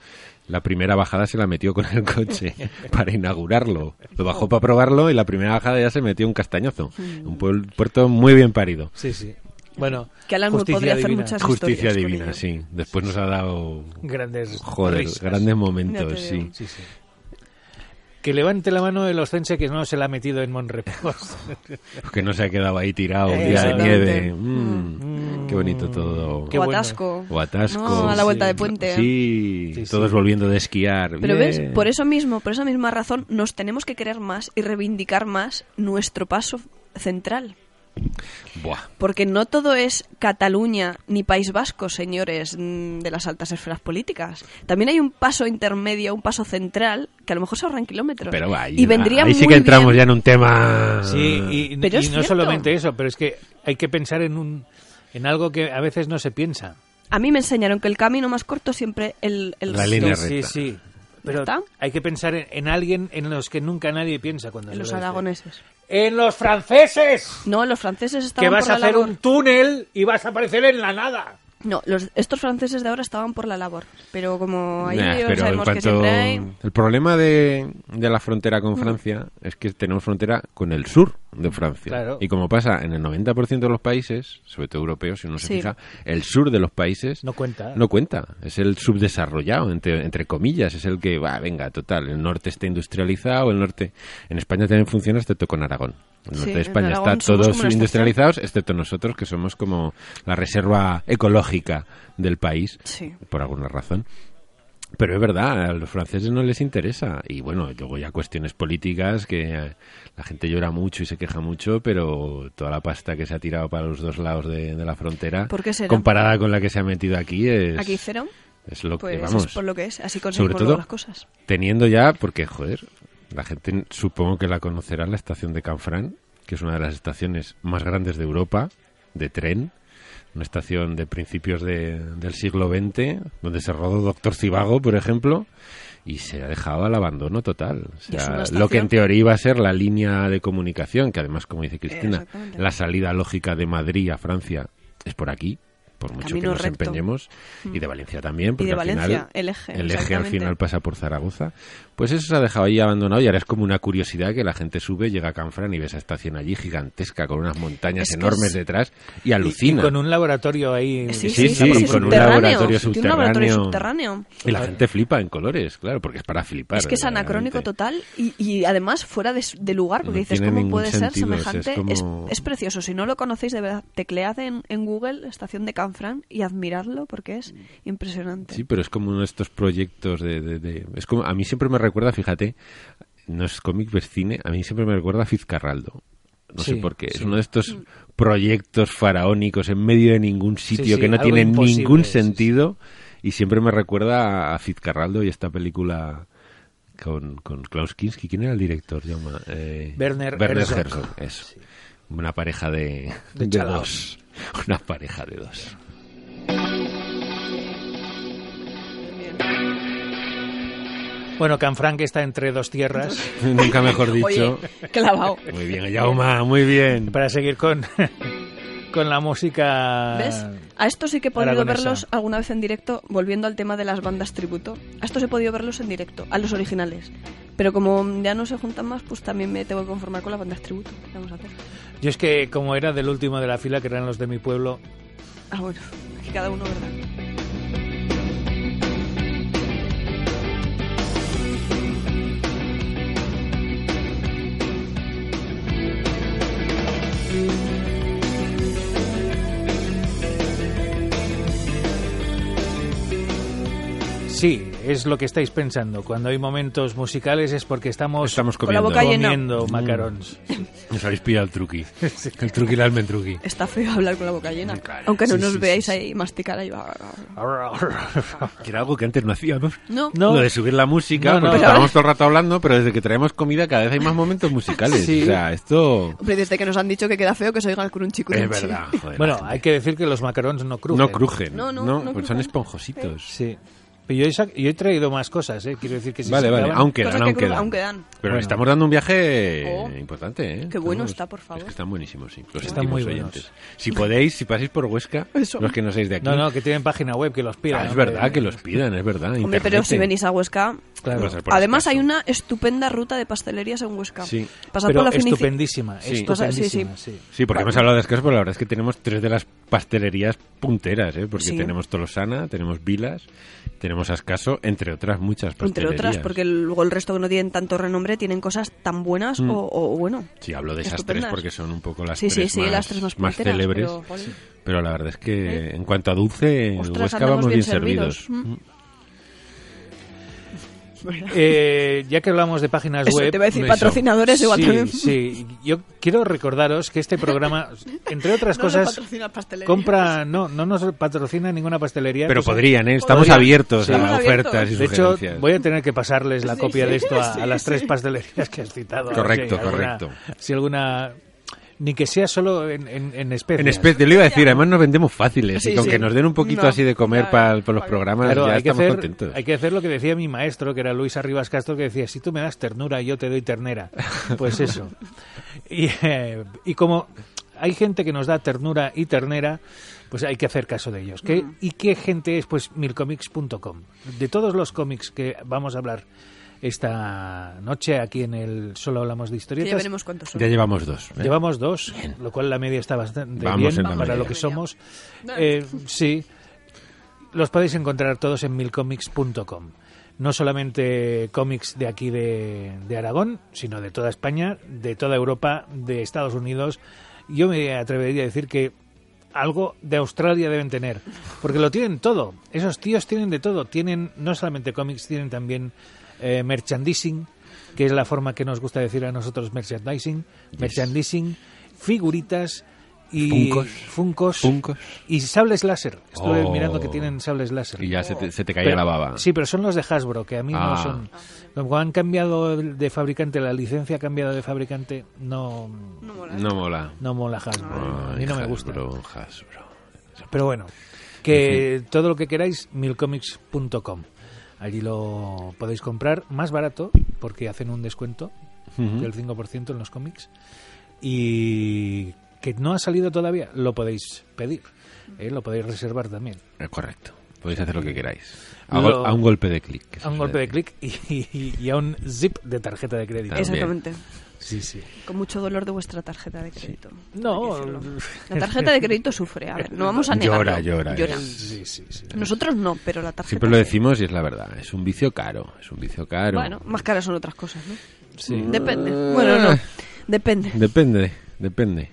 la primera bajada se la metió con el coche (laughs) para inaugurarlo. Lo bajó para probarlo y la primera bajada ya se metió un castañazo. Un puel- puerto muy bien parido. Sí, sí. Bueno, Que Alan justicia podría hacer divina. muchas Justicia divina, sí. Después nos ha dado, Grandes joder, risas. grandes momentos. Sí, sí. Que levante la mano el ostense que no se la ha metido en Monrepos. (laughs) Que no se ha quedado ahí tirado un día de nieve. Mm, Qué bonito todo. Qué o bueno. atasco. O atasco. No, a la vuelta sí. de puente. Sí, Sí, sí. todos volviendo de esquiar. Pero ves, por eso mismo, por esa misma razón, nos tenemos que querer más y reivindicar más nuestro paso central. Buah. Porque no todo es Cataluña ni País Vasco, señores mm, de las altas esferas políticas. También hay un paso intermedio, un paso central, que a lo mejor se ahorran kilómetros. Pero ahí, y vendría ahí sí muy que entramos bien- ya en un tema... Sí, y, Pero y es no solamente eso, pero es que hay que pensar en un en algo que a veces no se piensa. A mí me enseñaron que el camino más corto siempre el, el La línea sí, recta. sí. Pero ¿Está? hay que pensar en, en alguien en los que nunca nadie piensa cuando En se los aragoneses. ¡En los franceses! No, los franceses estaban Que vas por a hacer labor. un túnel y vas a aparecer en la nada. No, los, estos franceses de ahora estaban por la labor. Pero como ahí Nah, pero sabemos que siempre hay... El problema de, de la frontera Mm. con Francia es que tenemos frontera con el sur de Francia. Claro. Y como pasa en el 90% de los países, sobre todo europeos, si uno se Sí. fija, el sur de los países No cuenta. no cuenta. Es el subdesarrollado, entre, entre comillas. Es el que, va, venga, total, el norte está industrializado, el norte... En España también funciona, excepto con Aragón. El Sí, norte de España está todos industrializados, excepto nosotros, que somos como la reserva ecológica del país Sí. por alguna razón. Pero es verdad, a los franceses no les interesa. Y bueno, luego ya cuestiones políticas que eh, la gente llora mucho y se queja mucho, pero toda la pasta que se ha tirado para los dos lados de, de la frontera, comparada con la que se ha metido aquí, es, Aquí cero, es lo pues que vamos. es por lo que es. Así Sobre conseguimos las cosas. Teniendo ya, porque joder, la gente supongo que la conocerá, la estación de Canfrán, que es una de las estaciones más grandes de Europa, de tren, una estación de principios de- del siglo XX, donde se rodó Doctor Cibago, por ejemplo, y se ha dejado al abandono total. O Y sea, lo que en teoría iba a ser la línea de comunicación, que además, como dice Cristina, la salida lógica de Madrid a Francia es por aquí, por mucho Camino que nos recto. empeñemos, y de Valencia también, Y porque de al Valencia, final el eje. el eje al final pasa por Zaragoza. Pues eso se ha dejado ahí abandonado y ahora es como una curiosidad que la gente sube, llega a Canfrán y ve esa estación allí gigantesca con unas montañas Es enormes es- detrás y alucina. y con un laboratorio ahí. Sí, Sí, sí, sí, sí, con un subterráneo. laboratorio Tiene un laboratorio subterráneo. subterráneo. Y la gente flipa en colores, claro, porque es para flipar. Es que es anacrónico total y, y además fuera de, de lugar, porque No dices, ¿cómo puede ser sentido, semejante? es Es, como- es precioso. Si no lo conocéis, de verdad, teclead en, en Google Estación de Canfrán y admiradlo porque es impresionante. Sí, pero es como uno de estos proyectos de, de- de- es como a mí siempre me recuerda, fíjate, no es cómic, es cine, a mí siempre me recuerda a Fitzcarraldo. No sé por qué. Es uno de estos proyectos faraónicos en medio de ningún sitio sí, que no imposible, ningún sí, sí. sentido y siempre me recuerda a Fitzcarraldo y esta película con, con Klaus Kinski. ¿Quién era el director? Jaume? Eh, Werner Herzog. Herzog. eso. Una pareja de, De de dos. (laughs) Una pareja de dos. Bueno, Canfranc está entre dos tierras. (laughs) Nunca mejor dicho. Oye, clavado. Muy bien, Jauma, muy bien. Para seguir con, (laughs) con la música. ¿Ves? A estos sí que he podido aragonesa. verlos alguna vez en directo, volviendo al tema de las bandas tributo. A estos he podido verlos en directo, a los originales. Pero como ya no se juntan más, pues también me tengo que conformar con las bandas tributo. ¿Qué vamos a hacer? Yo es que, como era del último de la fila, que eran los de mi pueblo, Ah, bueno, aquí cada uno, ¿verdad? Sí, es lo que estáis pensando. Cuando hay momentos musicales es porque estamos, Estamos Con la comiendo. boca llena. comiendo macarons. (laughs) Nos habéis pillado el truqui. (laughs) El truqui el almendruqui. Está feo hablar con la boca llena. Claro, Aunque no sí, nos sí, veáis sí, ahí masticar ahí. (laughs) Que era algo que antes no hacíamos. No, No. Lo de subir la música, No, no. porque estábamos todo el rato hablando, pero desde que traemos comida cada vez hay más momentos musicales. Sí. O sea, esto Hombre, desde que nos han dicho que queda feo que se oiga el crunchi crunchi. es verdad. joder, Bueno, hay que decir que los macarons no crujen. No crujen. No, No, no, no pues son esponjositos. Sí. Pero yo he, sac- yo he traído más cosas, ¿eh? Quiero decir que si Vale, se vale. Aún quedan, que aún cru- quedan. aún quedan. Pero Bueno. estamos dando un viaje Oh. importante, ¿eh? Qué bueno Estamos- está, por favor. Es que están buenísimos, sí. Los Están muy buenos. oyentes. Si podéis, si pasáis por Huesca, Eso. los que no seáis de aquí. No, no, que tienen página web, que los pidan. Ah, es hombre. verdad que los pidan, es verdad. Hombre, pero si venís a Huesca... Claro. Además hay una estupenda ruta de pastelerías en Huesca. Sí. Pasad Pero por la finici- estupendísima, Sí. estupendísima, Sí, sí. Sí, porque hemos hablado de escaso, pero la verdad es que tenemos tres de las pastelerías punteras, ¿eh? Porque Sí. tenemos Tolosana, tenemos Vilas, tenemos Ascaso, entre otras muchas Entre pastelerías. otras, porque luego el resto que no tienen tanto renombre tienen cosas tan buenas Mm. o, o, bueno. Sí, hablo de esas tres porque son un poco las Sí, tres sí, más, las tres más punteras, célebres. pero. Pero la verdad es que en cuanto a dulce, en Ostras, Huesca andamos vamos bien bien servidos. servidos. Mm. Eh, ya que hablamos de páginas Eso, web... te iba a decir me- patrocinadores, igual sí, también. Sí, yo quiero recordaros que este programa, entre otras (laughs) No cosas, compra... No, no nos patrocina ninguna pastelería. Pero que se- podrían, ¿eh? Estamos Podrían. abiertos Sí. a Estamos ofertas y De hecho, sugerencias. voy a tener que pasarles la Sí, copia sí, de esto a, (laughs) sí, a las tres sí. pastelerías que has citado. ver Correcto, si alguna- correcto. Si alguna... Ni que sea solo en, en, en especias. En especie, lo iba a decir, además nos vendemos fáciles Sí, y con sí. que nos den un poquito No, así de comer ya, para, para los programas Claro, ya hay que, estamos hacer, contentos. hay que hacer lo que decía mi maestro, que era Luis Arribas Castro, que decía, si tú me das ternura, yo te doy ternera. (laughs) Pues eso. y, eh, y como hay gente que nos da ternura y ternera, pues hay que hacer caso de ellos. ¿Qué- ¿Y qué gente es? Pues milcomics.com. De todos los cómics que vamos a hablar esta noche aquí en el Solo Hablamos de Historietas, ya veremos cuántos son. Ya llevamos dos. ¿eh? Llevamos dos, lo cual la media está bastante Vamos bien para lo que somos. Eh, sí, los podéis encontrar todos en milcomics.com. No solamente cómics de aquí de, de Aragón, sino de toda España, de toda Europa, de Estados Unidos. Yo me atrevería a decir que algo de Australia deben tener, porque lo tienen todo. Esos tíos tienen de todo. Tienen no solamente cómics, tienen también eh, merchandising, que es la forma que nos gusta decir a nosotros merchandising, merchandising, figuritas y Funcos. y sables láser. Estuve Oh. mirando que tienen sables láser. Y ya se te, se te caía Pero- la baba. Sí, pero son los de Hasbro, que a mí Ah. no son. Como han cambiado de fabricante, la licencia ha cambiado de fabricante, no, No mola. No mola. no mola Hasbro. a mí no me gusta. Hasbro, Hasbro. Pero bueno, que todo lo que queráis, milcomics.com. Allí lo podéis comprar más barato, porque hacen un descuento Ujú. del 5% en los cómics. Y que no ha salido todavía, lo podéis pedir. ¿eh? Lo podéis reservar también. Eh, Correcto. Podéis hacer lo que queráis. A, Lo- gol- a un golpe de clic. A un golpe de clic y, y- y a un zip de tarjeta de crédito. También. Exactamente. Sí, sí. Con mucho dolor de vuestra tarjeta de crédito. No, que decirlo. (laughs) La tarjeta de crédito sufre. A ver, no vamos a Llora, negarlo. llora, eh. Sí, sí, sí. Nosotros no, pero la tarjeta. Siempre lo sí. decimos y es la verdad. Es un vicio caro. Es un vicio caro. Bueno, más caras son otras cosas, ¿no? Sí. Depende. Bueno, no. Depende. Depende, depende.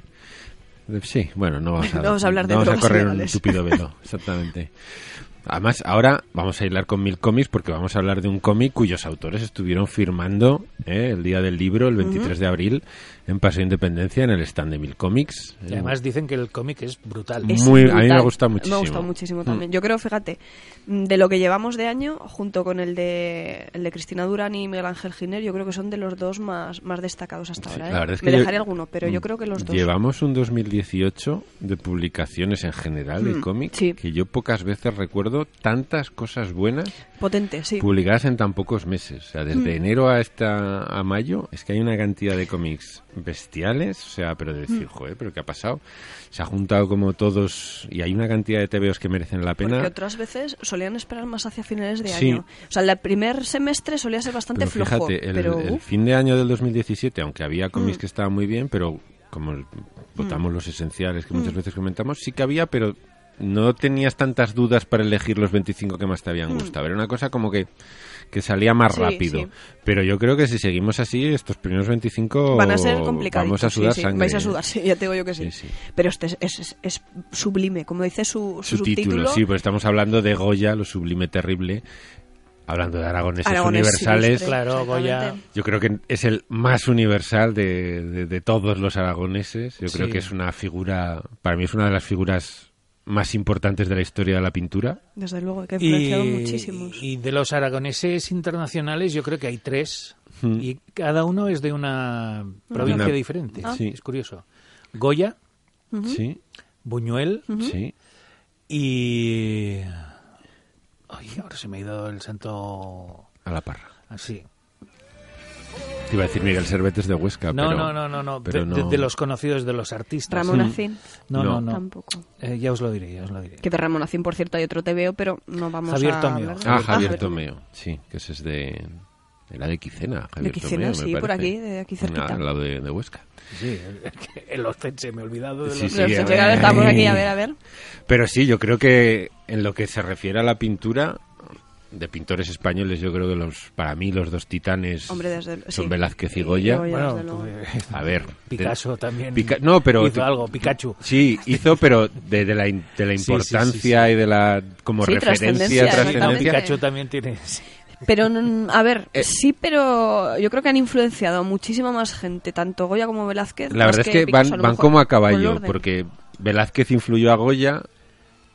De- Sí, bueno, no vamos a, (laughs) No vamos a hablar de no vamos a correr un tupido velo, (laughs) exactamente. Además, ahora vamos a hilar con mil cómics porque vamos a hablar de un cómic cuyos autores estuvieron firmando ¿eh? el día del libro, el 23 de abril, en Paseo Independencia, en el stand de mil cómics. Y además dicen que el cómic es brutal. Es Muy- a mí me gustado muchísimo. Me ha gustado muchísimo Mm. también. Yo creo, fíjate, mm, de lo que llevamos de año, junto con el de, el de Cristina Durán y Miguel Ángel Giner, yo creo que son de los dos más, más destacados hasta Sí, ahora. ¿eh? la verdad es que Me yo- dejaré alguno, pero yo creo que los dos. Llevamos un 2018 de publicaciones en general de Mm, cómics sí. que yo pocas veces recuerdo tantas cosas buenas Potente, sí. publicadas en tan pocos meses. O sea, desde Mm. enero a esta a mayo es que hay una cantidad de cómics bestiales, o sea, pero de Mm. decir, joder, pero ¿qué ha pasado? Se ha juntado como todos y hay una cantidad de TVOs que merecen la pena. Porque otras veces solían esperar más hacia finales de Sí. año. O sea, el primer semestre solía ser bastante Pero flojo. fíjate, el, pero el uf, fin de año del 2017, aunque había cómics Mm. que estaban muy bien, pero como el- votamos los esenciales que muchas Mm. veces comentamos, sí que había, pero no tenías tantas dudas para elegir los 25 que más te habían Mm. gustado. Era una cosa como que, que salía más Sí, rápido. sí. Pero yo creo que si seguimos así, estos primeros 25 van a ser complicados. vamos a sudar sí, sí. sangre. Vais a sudar, sí, ya te digo yo que sí. Sí, sí. Pero este es, es, es- es sublime, como dice su, su, Su título, sí, pues estamos hablando de Goya, lo sublime terrible. Hablando de aragoneses universales, Claro, Goya. Yo creo que es el más universal de, de- de todos los aragoneses. Yo creo que es una figura, para mí es una de las figuras más importantes de la historia de la pintura. Desde luego, que ha Y, influenciado muchísimos. y de los aragoneses internacionales, yo creo que hay tres. Hmm. Y cada uno es de una provincia Una- diferente. Ah. Sí. Es curioso. Goya, Sí, Buñuel sí. y. Ay, ahora se me ha ido el santo. A la parra. Así. Te iba a decir Miguel Cervetes de Huesca, No, pero... no, no, no, no. pero De, no. de- de los conocidos, de los artistas. Ramón Mm. Acín, No, no, No. no. tampoco. Eh, ya os lo diré, ya os lo diré. Que de Ramón Acín, por cierto, hay otro TVO, pero no vamos Javier a Tomeo. hablar de Ah, él. Javier Tomeo, sí, que ese es de... Era de Quicena, Javier Quicena, Tomeo, me sí, por aquí, de aquí cerquita. Ah, al lado de, de Huesca. Sí, el, el ostense, me he olvidado de Sí, los sí, Pero a se ver. estamos aquí, a ver, a ver. Pero sí, yo creo que en lo que se refiere a la pintura, de pintores españoles, yo creo que los para mí los dos titanes Hombre, desde son sí. Velázquez y Y Goya. Goya. Bueno, desde luego. pues, A ver, Picasso de- también. Pica- no, pero hizo algo, Pikachu. Sí, hizo, pero de, de la, de la Sí, sí, sí, importancia sí. y de la como Sí, referencia, trascendencia. Pikachu también tiene. sí. Pero, a ver, Eh. sí, pero yo creo que han influenciado a muchísima más gente, tanto Goya como Velázquez. La verdad es que Picasso, van, van como a caballo, porque Velázquez influyó a Goya,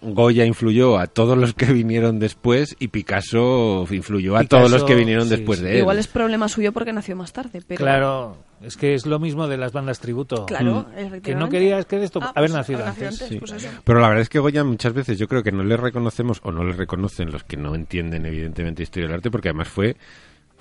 Goya influyó a todos los que vinieron después y Picasso influyó a todos los que vinieron sí, después sí. de él. Igual es problema suyo porque nació más tarde, pero... Claro, es que es lo mismo de las bandas tributo. Claro, Mm. Que no querías que de esto Ah, haber pues, nacido haber antes. Sí. pues. Pero la verdad es que Goya muchas veces yo creo que no le reconocemos o no le reconocen los que no entienden evidentemente historia del arte porque además fue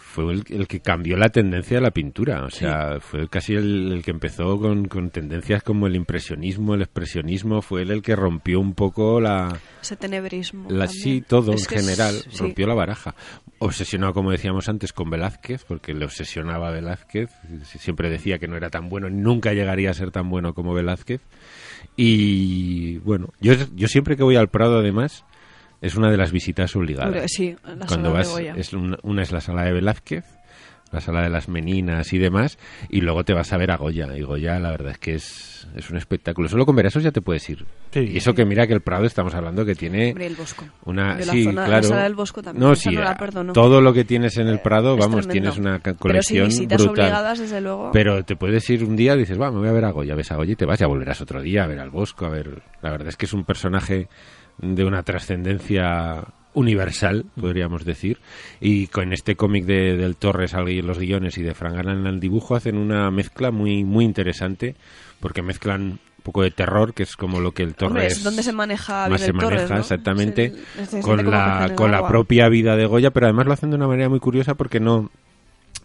fue el, el que cambió la tendencia de la pintura, o sea, fue casi el, el que empezó con, con tendencias como el impresionismo, el expresionismo, fue él el que rompió un poco la, Ese tenebrismo. la sí, todo Es en es- general, sí. rompió la baraja. Obsesionado, como decíamos antes, con Velázquez, porque le obsesionaba a Velázquez. Siempre decía que no era tan bueno, nunca llegaría a ser tan bueno como Velázquez. Y bueno, yo, yo siempre que voy al Prado, además, es una de las visitas obligadas. Sí, la Cuando sala de vas, Goya. es una, una es la sala de Velázquez, la sala de las meninas y demás, y luego te vas a ver a Goya. Y Goya, la verdad es que es, es un espectáculo. Solo con ver eso ya te puedes ir. Sí. y eso que mira que el Prado estamos hablando que tiene Hombre, el Bosco. una la sí, zona- la claro. sala del Bosco también, No, sí, no la a- perdono. todo lo que tienes en el Prado, Es vamos, tienes una ca- Pero sí, colección visitas brutal. obligadas, desde luego. Pero te puedes ir un día y dices, va, me voy a ver a Goya, ves a Goya y te vas, ya volverás otro día a ver al Bosco, a ver. La verdad es que es un personaje de una trascendencia universal, podríamos decir. Y con este cómic de, del Torres los guiones y de Frank Galán al dibujo hacen una mezcla muy, muy interesante, porque mezclan un poco de terror, que es como lo que el Torres Hombre, es donde se maneja más se el Torres, maneja ¿no? exactamente el- con la el con la propia vida de Goya pero además lo hacen de una manera muy curiosa porque no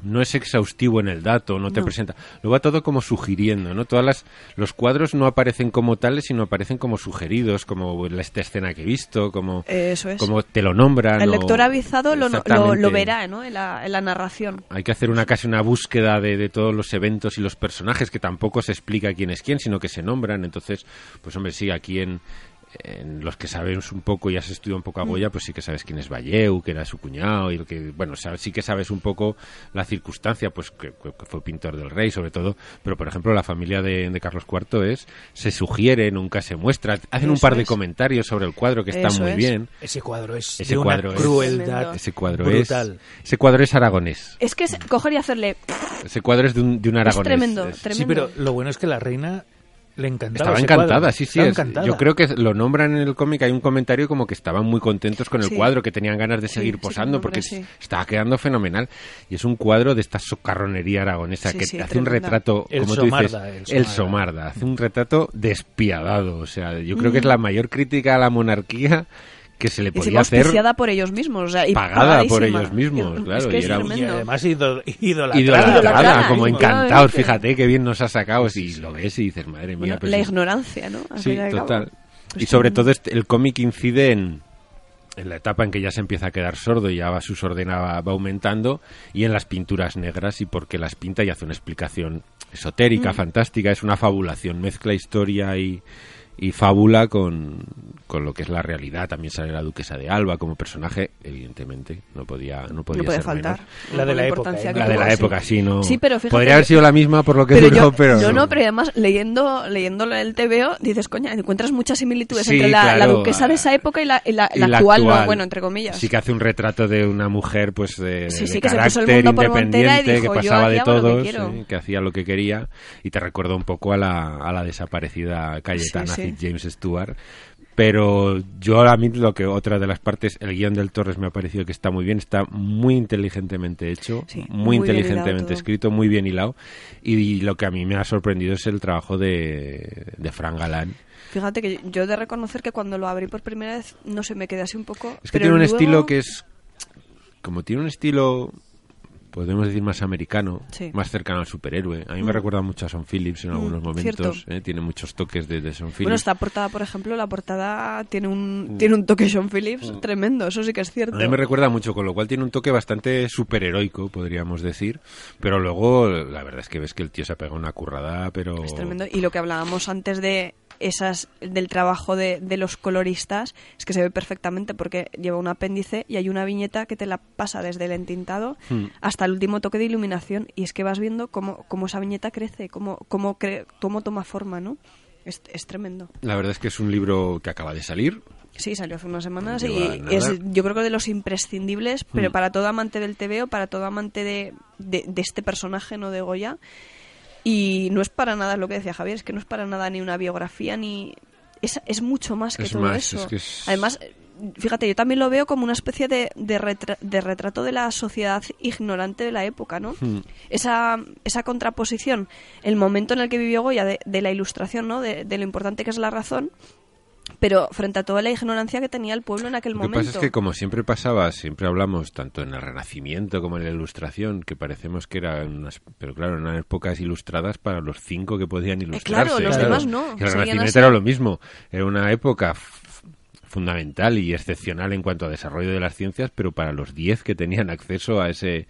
no es exhaustivo en el dato, no te No. presenta. Lo va todo como sugiriendo, ¿no? Todas las los cuadros no aparecen como tales, sino aparecen como sugeridos, como esta escena que he visto, como Eso es. como te lo nombran. el o- lector avizado lo, lo verá ¿no? en, la, en la narración. Hay que hacer una casi una búsqueda de, de todos los eventos y los personajes que tampoco se explica quién es quién, sino que se nombran. Entonces, pues hombre, sí, aquí en, en los que sabes un poco y has estudiado un poco a Goya, pues sí que sabes quién es Valleu, que era su cuñado y lo que, bueno, sabes- sí que sabes un poco la circunstancia, pues que, que fue pintor del rey, sobre todo. Pero por ejemplo, la familia de, de Carlos IV es se sugiere, nunca se muestra, hacen un par de comentarios sobre el cuadro que está Eso muy es. bien. Ese cuadro es Ese de una cuadro es- crueldad. Ese cuadro brutal. es ese cuadro es aragonés. Es que es coger y hacerle... Ese cuadro es de un, de un aragonés. tremendo, Es- tremendo. Sí, pero lo bueno es que la reina le encantaba Estaba ese encantada, cuadro. sí, sí. Estaba es- encantada. Yo creo que lo nombran en el cómic, hay un comentario como que estaban muy contentos con el Sí. cuadro, que tenían ganas de Sí, seguir sí, posando porque estaba quedando fenomenal. Y es un cuadro de esta socarronería aragonesa Sí, que sí, hace un retrato, El como tú dices, Somarda, el Somarda. Hace un retrato despiadado. O sea, yo creo que Mm. es la mayor crítica a la monarquía que se le podía hacer auspiciada por ellos mismos. O sea, y pagada por ellos mismos, Y- claro, Es que y es era un- Y tremendo. además ido- idolatrada. idolatrada, Idolatrada, como encantados. Fíjate qué bien nos ha sacado. Y lo ves y dices, madre mía. Bueno, pues la ignorancia, ¿no? Al Sí, total. Pues y sobre tremendo. todo este- el cómic incide en, en la etapa en que ya se empieza a quedar sordo y ya va, su sordera va, va aumentando y en las pinturas negras y porque las pinta y hace una explicación esotérica, Mm. fantástica, es una fabulación, mezcla historia y, y fábula con, con lo que es la realidad. También sale la duquesa de Alba como personaje, evidentemente, no podía, no podía No puede ser faltar. menos. La de la época, ¿eh? La de la sí. época, sí, no. Sí, pero fíjate Podría haber sido la misma por lo que Pero duró, yo, pero. no, no, pero además leyendo, leyéndolo en el TVO dices, coña, encuentras muchas similitudes Sí, entre la, la claro, duquesa de esa época y la, y la- y la actual, no, bueno, entre comillas. Sí que hace un retrato de una mujer, pues, de, Sí, de sí, que se puso el carácter mundo por montera y independiente, dijo, que "Yo pasaba de lo que todos, quiero". ¿eh? que hacía lo que quería, y te recuerda un poco a la, a la desaparecida Cayetana Sí, James Stewart. Pero yo a mí lo que otra de las partes, el guion del Torres me ha parecido que está muy bien, está muy inteligentemente hecho, Sí, muy, inteligentemente escrito, muy bien hilado. Y, lo que a mí me ha sorprendido es el trabajo de, de Fran Galán. Fíjate que yo he de reconocer que cuando lo abrí por primera vez, no sé, me quedé así un poco... Es que pero tiene un luego- estilo que es. Como tiene un estilo. Podemos decir más americano, Sí. más cercano al superhéroe. A mí me Mm. recuerda mucho a Son Phillips en algunos Mm, momentos. cierto. ¿eh? Tiene muchos toques de, de Son Phillips. Bueno, esta portada, por ejemplo, la portada tiene un, tiene un toque Sean Phillips tremendo, eso sí que es cierto. Mm. A mí me recuerda mucho, con lo cual tiene un toque bastante superheroico, podríamos decir. Pero luego, la verdad es que ves que el tío se ha pegado una currada, pero. Es tremendo. Y lo que hablábamos antes de esas del trabajo de, de los coloristas es que se ve perfectamente porque lleva un apéndice y hay una viñeta que te la pasa desde el entintado Hmm. hasta el último toque de iluminación y es que vas viendo cómo, cómo esa viñeta crece, cómo, cómo, cre- cómo toma forma, ¿no? Es, es tremendo. La verdad es que es un libro que acaba de salir, Sí, salió hace unas semanas No y es yo creo que de los imprescindibles, pero Mm. para todo amante del TVO, para todo amante de, de, de este personaje, no de Goya. Y no es para nada lo que decía Javier, es que no es para nada ni una biografía ni... Es, es mucho más que Es todo más, eso. es que es- Además, fíjate, yo también lo veo como una especie de, de, retra- de retrato de la sociedad ignorante de la época, ¿no? Hmm. Esa, esa contraposición, el momento en el que vivió Goya de, de la ilustración, ¿no? De, de lo importante que es la razón, pero frente a toda la ignorancia que tenía el pueblo en aquel Lo que momento. pasa es que como siempre pasaba, siempre hablamos tanto en el Renacimiento como en la Ilustración, que parecemos que eran unas, pero claro, eran épocas ilustradas para los cinco que podían ilustrarse. claro, los demás no, Y el Renacimiento así. era lo mismo, era una época fundamental y excepcional en cuanto a desarrollo de las ciencias, pero para los diez que tenían acceso a ese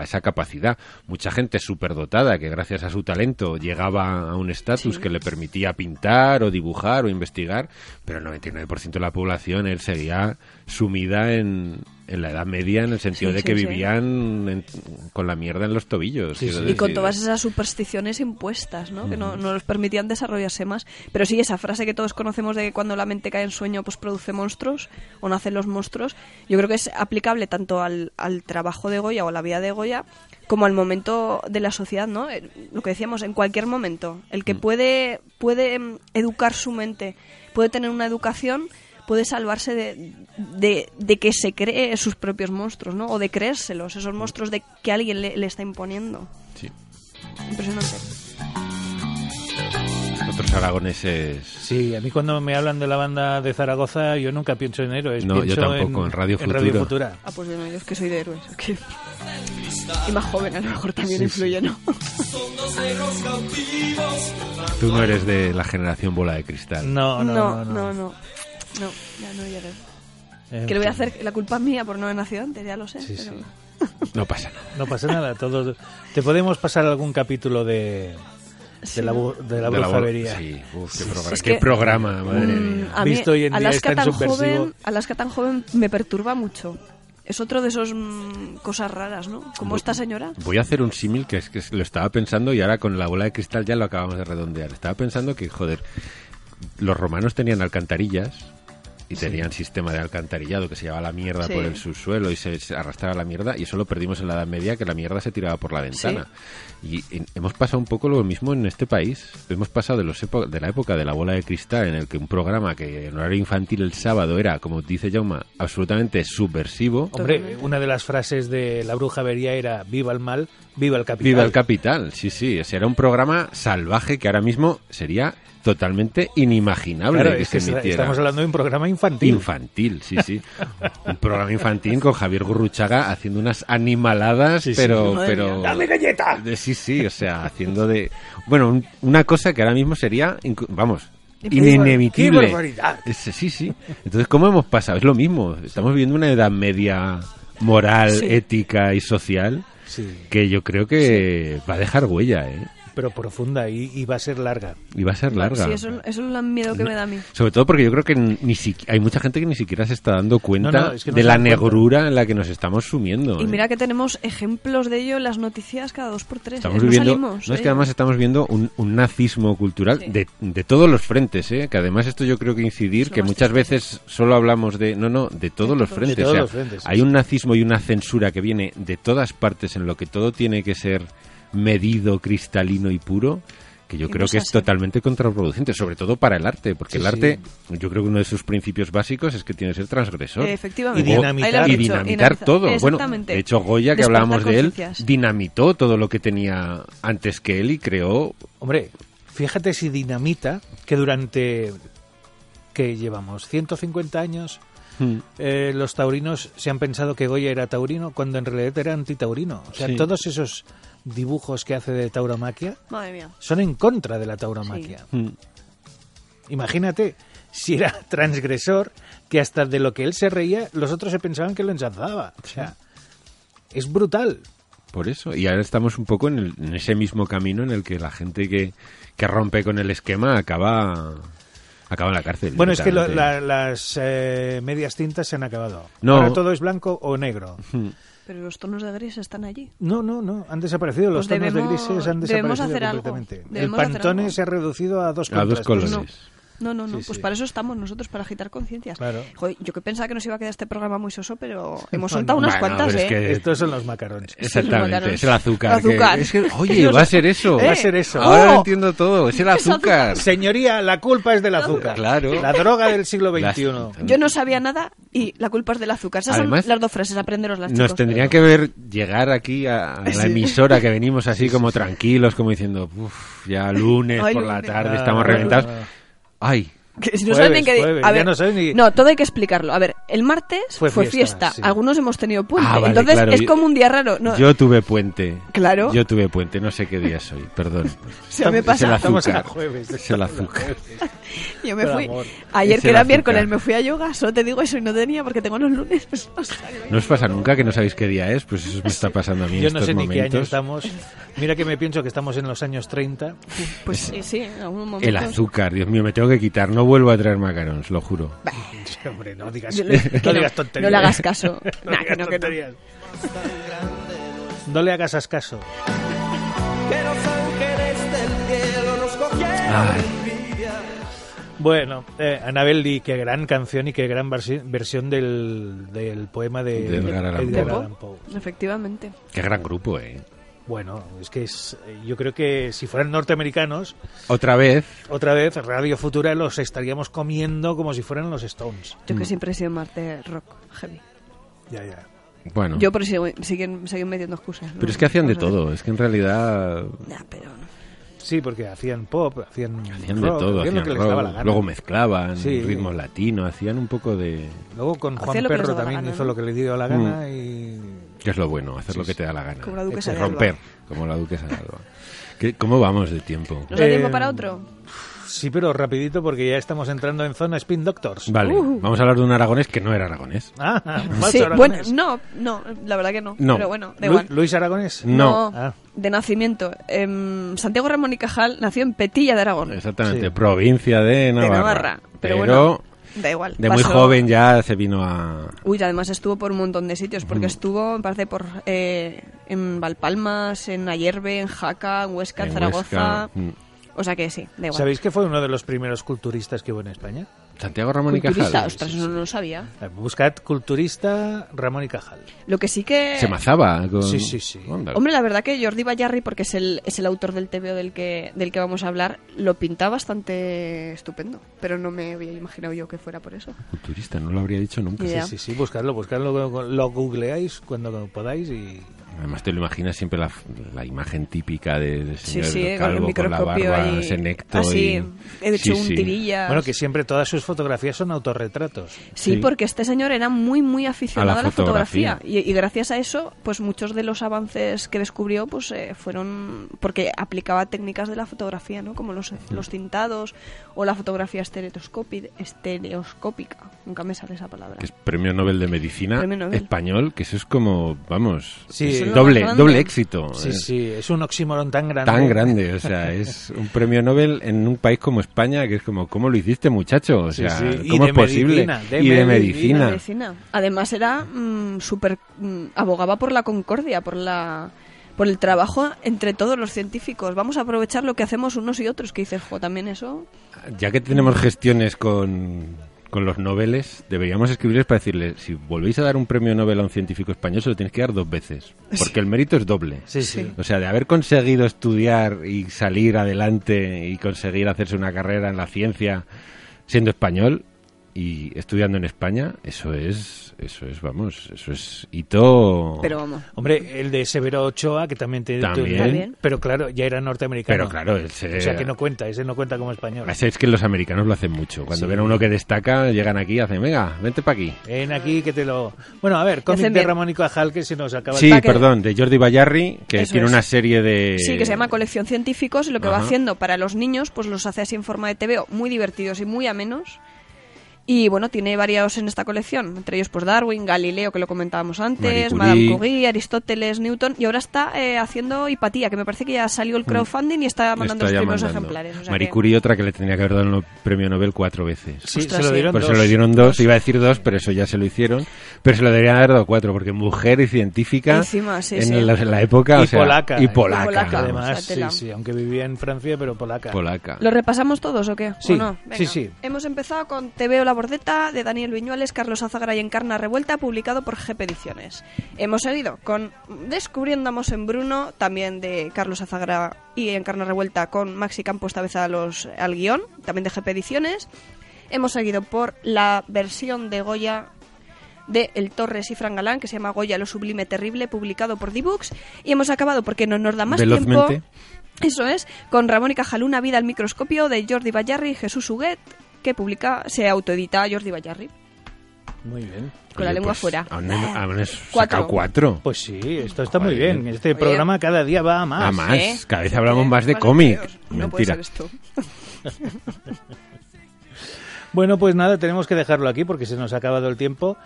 a esa capacidad. Mucha gente superdotada que gracias a su talento llegaba a un estatus que le permitía pintar o dibujar o investigar, pero el 99% de la población él seguía sumida en, en la Edad Media en el sentido Sí, de sí, que sí. vivían en- con la mierda en los tobillos. Sí, quiero sí. Y con todas esas supersticiones impuestas, ¿no? Que no, no les permitían desarrollarse más. Pero sí, esa frase que todos conocemos de que cuando la mente cae en sueño, pues produce monstruos, o nacen los monstruos, yo creo que es aplicable tanto al, al trabajo de Goya o a la vida de Goya, como al momento de la sociedad, ¿no? Eh, Lo que decíamos, en cualquier momento. El que puede, puede mm, educar su mente, puede tener una educación puede salvarse de, de, de que se cree sus propios monstruos, ¿no? O de creérselos, esos monstruos de que alguien le, le está imponiendo. Sí. Impresionante. Otros aragoneses Sí, a mí cuando me hablan de la banda de Zaragoza, yo nunca pienso en héroes. No, yo pienso tampoco, en Radio Radio Futuro. Futura. Ah, pues yo no, yo es que soy de héroes. es que- Y más joven, a lo mejor también Sí, influye, ¿no? Tú no eres de la generación bola de cristal. No, no, no. no, no. no. No, ya no lloré. En Que le voy a hacer, la culpa es mía por no haber nacido antes, ya lo sé. Sí, pero- sí. No pasa nada. No pasa nada. Todo... Te podemos pasar algún capítulo de, Sí, de la, ¿no? de la De la. Sí, uf, qué, Sí, programa, Es qué que- programa, madre Mm, mía. a mí, Visto hoy en día Alaska es tan tan joven, Alaska tan joven me perturba mucho. Es otro de esos mm, cosas raras, ¿no? Como Bu- esta señora. Voy a hacer un símil que es que lo estaba pensando y ahora con la bola de cristal ya lo acabamos de redondear. Estaba pensando que, joder, los romanos tenían alcantarillas y tenían sistema de alcantarillado que se llevaba la mierda Sí. por el subsuelo y se, se arrastraba la mierda y eso lo perdimos en la Edad Media que la mierda se tiraba por la ventana. Y, y hemos pasado un poco lo mismo en este país. Hemos pasado de, los de la época de la bola de cristal en el que un programa que en horario infantil el sábado era, como dice Jauma, absolutamente subversivo. Hombre, una de las frases de la bruja vería era viva el mal, viva el capital. Viva el capital, sí, sí. Ese era un programa salvaje que ahora mismo sería totalmente inimaginable Claro, que es se que emitiera. estamos hablando de un programa infantil. Infantil, sí, sí. un programa infantil con Javier Gurruchaga haciendo unas animaladas, Sí, pero... Pero mía. ¡Dame galleta! de- sí, sí, o sea, haciendo de... Bueno, un- una cosa que ahora mismo sería, vamos. Es- sí, sí. Entonces, ¿cómo hemos pasado? Es lo mismo. Estamos viviendo una edad media moral, Sí. ética y social Sí, que yo creo que va a dejar huella, ¿eh? Pero profunda y, y va a ser larga. Y va a ser larga. Sí, eso, eso es el miedo que me da a mí. Sobre todo porque yo creo que ni si- hay mucha gente que ni siquiera se está dando cuenta No, no, es que no de la cuenta. negrura en la que nos estamos sumiendo. Y ¿eh? mira que tenemos ejemplos de ello en las noticias cada dos por tres. Estamos ¿eh? No viviendo, salimos no es que ello. además estamos viendo un, un nazismo cultural Sí. de, de todos los frentes, ¿eh? que además esto yo creo que incidir, que muchas triste. veces solo hablamos de, no, no, de todos los frentes. De todos o sea, los frentes, sí, hay sí. un nazismo y una censura que viene de todas partes en lo que todo tiene que ser medido, cristalino y puro que yo creo que es así. totalmente contraproducente, sobre todo para el arte, porque Sí, el sí. arte, yo creo que uno de sus principios básicos es que tiene que ser transgresor. Eh, Efectivamente. Y dinamitar. Y todo. Bueno, de hecho, Goya, que Despertar hablábamos de él, dinamitó todo lo que tenía antes que él y creó. Hombre, fíjate si dinamita que durante que llevamos 150 años eh, los taurinos se han pensado que Goya era taurino cuando en realidad era antitaurino. O sea, Sí. todos esos dibujos que hace de tauromaquia Madre mía. son en contra de la tauromaquia. Mm. Imagínate si era (laughs) transgresor que hasta de lo que él se reía los otros se pensaban que lo ensalzaba. O sea, es brutal. Por eso. Y ahora estamos un poco en, el- en ese mismo camino en el que la gente que, que rompe con el esquema acaba, acaba en la cárcel. Bueno, es que lo- la- las eh, medias tintas se han acabado. No. Ahora todo es blanco o negro. Pero los tonos de gris están allí. No, no, no, han desaparecido. Los Pues tonos debemos- de grises han desaparecido hacer algo. completamente. El hacer pantone algo. se ha reducido a dos A dos colores. No, no, no. Sí, pues sí. para eso estamos nosotros, para agitar conciencias. Claro. Joder, yo que pensaba que nos iba a quedar este programa muy soso, pero (laughs) hemos No, soltado no. unas Bueno, cuantas, ¿eh? es que- Estos son los macarons. Exactamente, es el azúcar. El azúcar. que- es que, (laughs) oye, va a ser eso. Va a ser eso. Ahora Oh. entiendo todo, es el (laughs) azúcar. Señoría, la culpa es del azúcar. Claro. La droga del siglo Las- XXI. Yo no sabía nada y la culpa es del azúcar. Esas Además, son las dos frases, aprenderos las Nos tendrían que ver llegar aquí a, a la emisora que venimos así como tranquilos, como diciendo, uff, ya lunes Ay, por la tarde Ah, estamos ah, reventados. Ah. Ay, (laughs) Que si no Jueves, saben ni qué di- jueves, A ya ver, no saben ni- no, todo hay que explicarlo. A ver, el martes Fue fue, fiesta, fiesta. sí. Algunos hemos tenido puente. Ah, vale, Entonces claro, es como un día raro. No, yo tuve puente. Claro. Yo tuve puente, no sé qué día soy, perdón. (laughs) Se me Es el pasa. A azúcar. jueves. Es el azúcar. (laughs) Yo me Por fui. amor. Ayer Es que el era azúcar. miércoles me fui a yoga. Solo te digo eso y no tenía porque tengo los lunes. O sea, ¿No os pasa nunca que no sabéis qué día es? Pues eso me está pasando a mí en Yo no estos sé ni qué año momentos. estamos. Mira que me pienso que estamos en los años 30. pues sí, sí, en algún momento. El azúcar, Dios mío, me tengo que quitar. No vuelvo a traer macarons, lo juro. (laughs) Hombre, no digas, no no, (laughs) tonterías. no le hagas caso. (laughs) No Nah, digas que no, que no. tonterías. No le hagas caso. Ay. Bueno, eh, Anabel Lee, qué gran canción y qué gran versi- versión del, del poema de, De Edgar. Allan Poe. Efectivamente. Qué gran grupo, ¿eh? Bueno, es que es, eh, yo creo que si fueran norteamericanos, Otra vez, otra vez Radio Futura los estaríamos comiendo como si fueran los Stones. Yo Mm. que siempre he sido de rock heavy. Ya, ya. bueno. Yo por eso sigo- siguen, siguen metiendo excusas. ¿no? Pero es que hacían de todo, es que en realidad Ya, pero. Sí, porque hacían pop, hacían, hacían de rock, todo, hacían lo que les rock, daba la gana. luego mezclaban Sí. ritmos latinos, hacían un poco de... Luego con Juan les Perro también gana, hizo ¿no? lo que le dio la gana y... que es lo bueno, hacer lo que te da la gana. Como la duquesa Es de Alba. romper, como la duquesa de Alba. ¿Qué- ¿Cómo vamos de tiempo? ¿Nos da Eh, tiempo para otro? Sí, pero rapidito porque ya estamos entrando en zona Spin Doctors. Vale, Uh. vamos a hablar de un aragonés que no era aragonés. Ah, (laughs) falso Sí, bueno, aragonés. no, no, la verdad que no. No. Pero bueno, da Lu- igual. Luis Aragonés. No. Ah. De nacimiento. Em, Santiago Ramón y Cajal nació en Petilla de Aragón. Exactamente, Sí. provincia de Navarra. de Navarra. Pero, Pero, bueno, da igual. de muy joven ya se vino a... Uy, además estuvo por un montón de sitios, porque estuvo, me parece, por eh, en Valpalmas, en Ayerbe, en Jaca, en Huesca, en, en Zaragoza. Huesca. Mm. O sea que sí, da igual. ¿Sabéis que fue uno de los primeros culturistas que hubo en España? Santiago Ramón y Cajal. ostras, eso no lo sabía. Eh, Buscad culturista Ramón y Cajal. Lo que sí que... Se mazaba con... Sí, sí, sí. Onda. Hombre, la verdad que Jordi Bayarri, porque es el, es el autor del TVO del que, del que vamos a hablar, lo pinta bastante estupendo. Pero no me había imaginado yo que fuera por eso. Culturista, no lo habría dicho nunca. Ya. Sí, sí, sí, buscadlo, buscadlo, lo, lo googleáis cuando podáis y... Además te lo imaginas siempre la, la imagen típica de, del Sí, señor sí, con el con la microscopio barba ahí. senecto Así, y... he hecho Sí, un tirilla. Bueno, que siempre todas sus fotografías son autorretratos. Sí, Sí. porque este señor era muy, muy aficionado A a la fotografía. fotografía. Y, y gracias a eso, pues muchos de los avances que descubrió pues eh, fueron porque aplicaba técnicas de la fotografía, ¿no? Como los, los tintados o la fotografía estereoscópi- estereoscópica. Nunca me sale esa palabra. Que es premio Nobel de Medicina Nobel. español, que eso es como, vamos, Sí, doble, más doble éxito. Sí, es sí, es un oxímoron tan grande. Tan grande, o sea, es un premio Nobel en un país como España, que es como, ¿cómo lo hiciste, muchacho? O sea, sí, ¿cómo es posible? medicina, de y de medicina. medicina. medicina. Además era mm, súper mm, abogaba por la concordia, por la por el trabajo entre todos los científicos. Vamos a aprovechar lo que hacemos unos y otros, que dices, jo, también eso. Ya que tenemos gestiones con, con los noveles, deberíamos escribirles para decirles, si volvéis a dar un premio Nobel a un científico español, se lo tenéis que dar dos veces, porque el mérito es doble. Sí, sí. O sea, de haber conseguido estudiar y salir adelante y conseguir hacerse una carrera en la ciencia siendo español y estudiando en España, eso es, eso es, vamos, eso es hito. Pero vamos. Hombre, el de Severo Ochoa, que también te... También. También. Pero claro, ya era norteamericano. Pero claro, ese, O sea que no cuenta, ese no cuenta como español. Ese es que los americanos lo hacen mucho. Cuando Sí. ven a uno que destaca, llegan aquí y hacen, venga, vente para aquí. Ven aquí que te lo... Bueno, a ver, cómic de. Ramón y Cajal que se nos acaba Sí, perdón, de Jordi Bayarri, que Eso tiene es. una serie de... Sí, que se llama Colección Científicos y lo que va haciendo para los niños, pues los hace así en forma de TVO, muy divertidos y muy amenos. Y bueno, tiene varios en esta colección, entre ellos pues Darwin, Galileo, que lo comentábamos antes, Marie Madame Curie. Aristóteles, Newton, y ahora está eh, haciendo Hipatía, que me parece que ya salió el crowdfunding y está mandando Está los primeros mandando. ejemplares. o sea Marie que- Curie, otra que le tenía que haber dado el premio Nobel cuatro veces. Sí, Ostras, se lo sí. dieron Pues dos. se lo dieron dos, iba a decir dos, pero eso ya se lo hicieron. Pero se lo deberían haber dado cuatro, porque mujer y científica Encima, sí, en, sí. La, en la época. y o sea, polaca. Y polaca. polaca. Además, o sea, tela. sí, sí, aunque vivía en Francia, pero polaca. Polaca. ¿Lo repasamos todos o qué? Sí, ¿O no? sí, sí. Hemos empezado con Te veo la bordeta de Daniel Viñuales, Carlos Azagra y Encarna Revuelta, publicado por GP Ediciones. Hemos seguido con Descubriendo en Bruno, también de Carlos Azagra y Encarna Revuelta, con Maxi Campo esta vez a los, al guion, también de GP Ediciones. Hemos seguido por la versión de Goya de El Torres y Fran Galán, que se llama Goya lo sublime terrible, publicado por D-Books. Y hemos acabado, porque no nos da más Velozmente. tiempo... Eso es, con Ramón y Cajaluna, Vida al microscopio de Jordi Bayarri y Jesús Huguet, que publica, se autoedita Jordi Bayarri. Muy bien. Con la Oye, lengua pues, fuera. Aún, aún has Cuatro. sacado cuatro. Pues sí, esto está muy Joder. bien. Este programa cada día va a más. A más. ¿eh? Cada vez hablamos más de cómic. No puede Mentira. ser esto. (laughs) Bueno, pues nada, tenemos que dejarlo aquí porque se nos ha acabado el tiempo.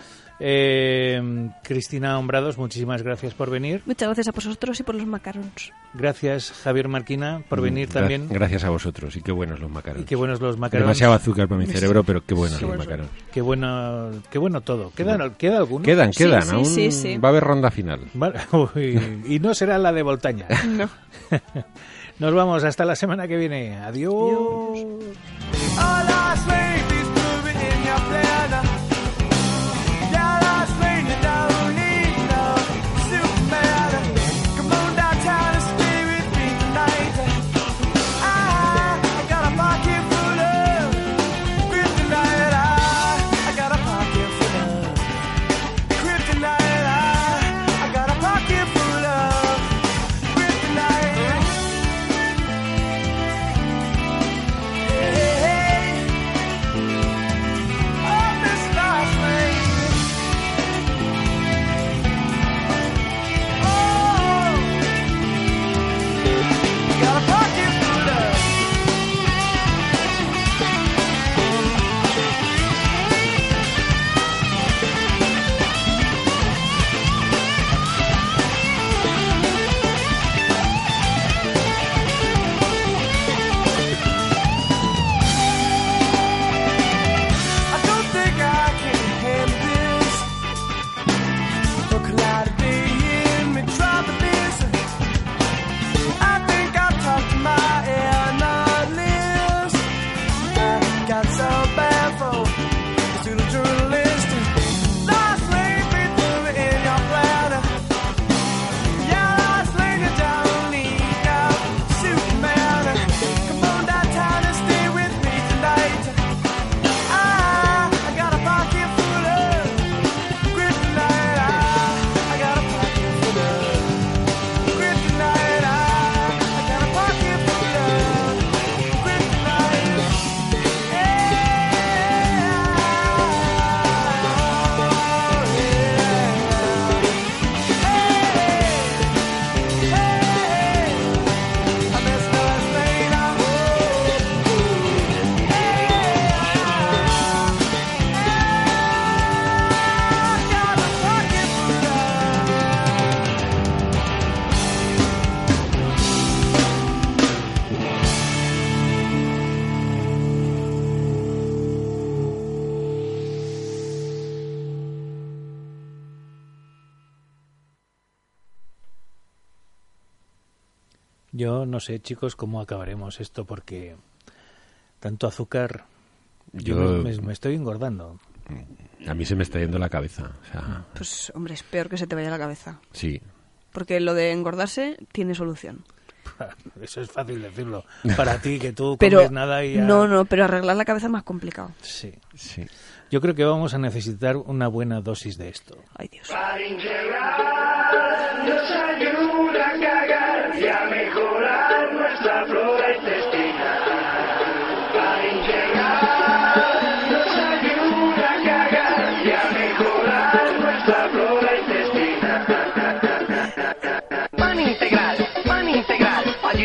Eh, Cristina Hombrados, muchísimas gracias por venir. Muchas gracias a vosotros y por los macarons. Gracias, Javier Marquina, por venir Gra- también. Gracias a vosotros. Y qué buenos los Y macarons. qué buenos los macarons. Demasiado azúcar para mi cerebro, pero qué buenos Qué los macarons. Qué bueno, qué bueno todo. ¿Queda, ¿queda alguno? Quedan, Sí, quedan. sí, aún sí, sí. va a haber ronda final. (laughs) Uy, y no será la de Voltaña. (laughs) No. (laughs) Nos vamos hasta la semana que viene. Adiós. All no sé, chicos, cómo acabaremos esto porque tanto azúcar. Yo, Yo- me, me estoy engordando. A mí se me está yendo la cabeza. O sea, Pues, hombre, es peor que se te vaya la cabeza. sí. Porque lo de engordarse tiene solución. (laughs) Eso es fácil decirlo. Para ti, que tú (laughs) Pero, comes nada y ya- no, no, pero arreglar la cabeza es más complicado. Sí. Sí. Yo creo que vamos a necesitar una buena dosis de esto. Ay, Dios. nos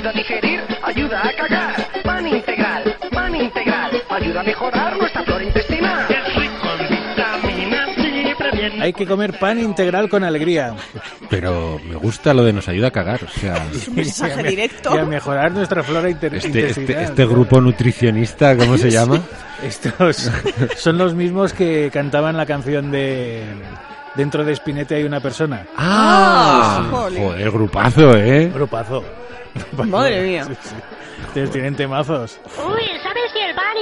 ayuda a digerir, ayuda a cagar. Pan integral, pan integral, ayuda a mejorar nuestra flora intestinal. hay que comer pan integral con alegría. Pero me gusta lo de nos ayuda a cagar. O sea, un mensaje Y a me- directo. Y a mejorar nuestra flora inter- este, este, intestinal. este grupo nutricionista, ¿cómo se llama? Estos son los mismos que cantaban la canción de Dentro de Spinetta hay una persona. Ah, jolín. joder, grupazo, ¿eh? Grupazo. Madre mía. Sí, sí. Entonces tienen temazos. Uy, ¿sabes que el pan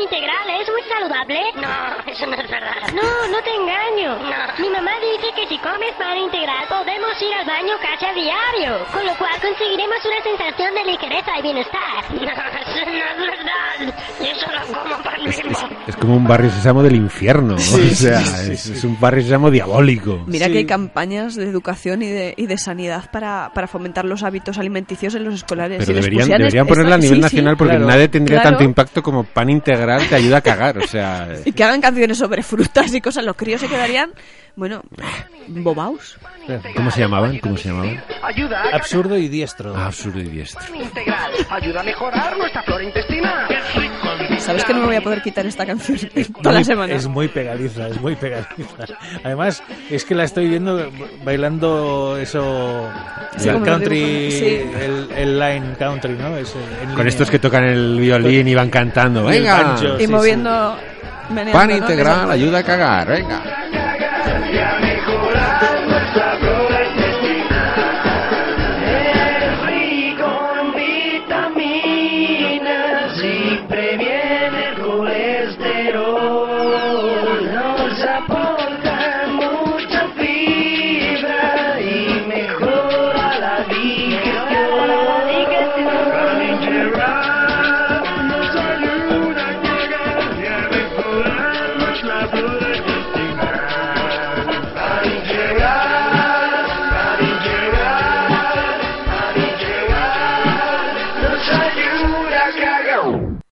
integral es muy saludable? No, eso no es verdad. No, no te engaño. Mi mamá dice que si comes pan integral podemos ir al baño casi a diario, con lo cual conseguiremos una sensación de ligereza y bienestar. No, eso no es verdad. Yo solo como pan mismo. Es como un barrio sésamo del infierno. o sea, es, es un barrio sésamo diabólico. Mira Sí. que hay campañas de educación y de, y de sanidad para, para fomentar los hábitos alimenticios en los escolares. Pero deberían, deberían ponerla a sí, nivel sí, nacional porque claro. nadie tendría Claro. tanto impacto como pan integral te ayuda a cagar. O sea, (laughs) Y que hagan canciones sobre frutas y cosas. Los críos se quedarían, bueno, bobaos. ¿cómo se llamaban? ¿Cómo se llamaban? Ayuda a Absurdo y diestro. Ah, absurdo y diestro. integral. Ayuda a mejorar nuestra flora intestinal. ¿Sabes que no me voy a poder quitar esta canción Es (laughs) toda la muy- semana? Es muy pegadiza, es muy pegadiza. Además, es que la estoy viendo bailando eso, Sí, el country, sí. el, el line country, ¿no? Es, Con línea. estos que tocan el violín y van cantando. ¡Venga! Y sí, moviendo... Pan integral ayuda a cagar. Venga.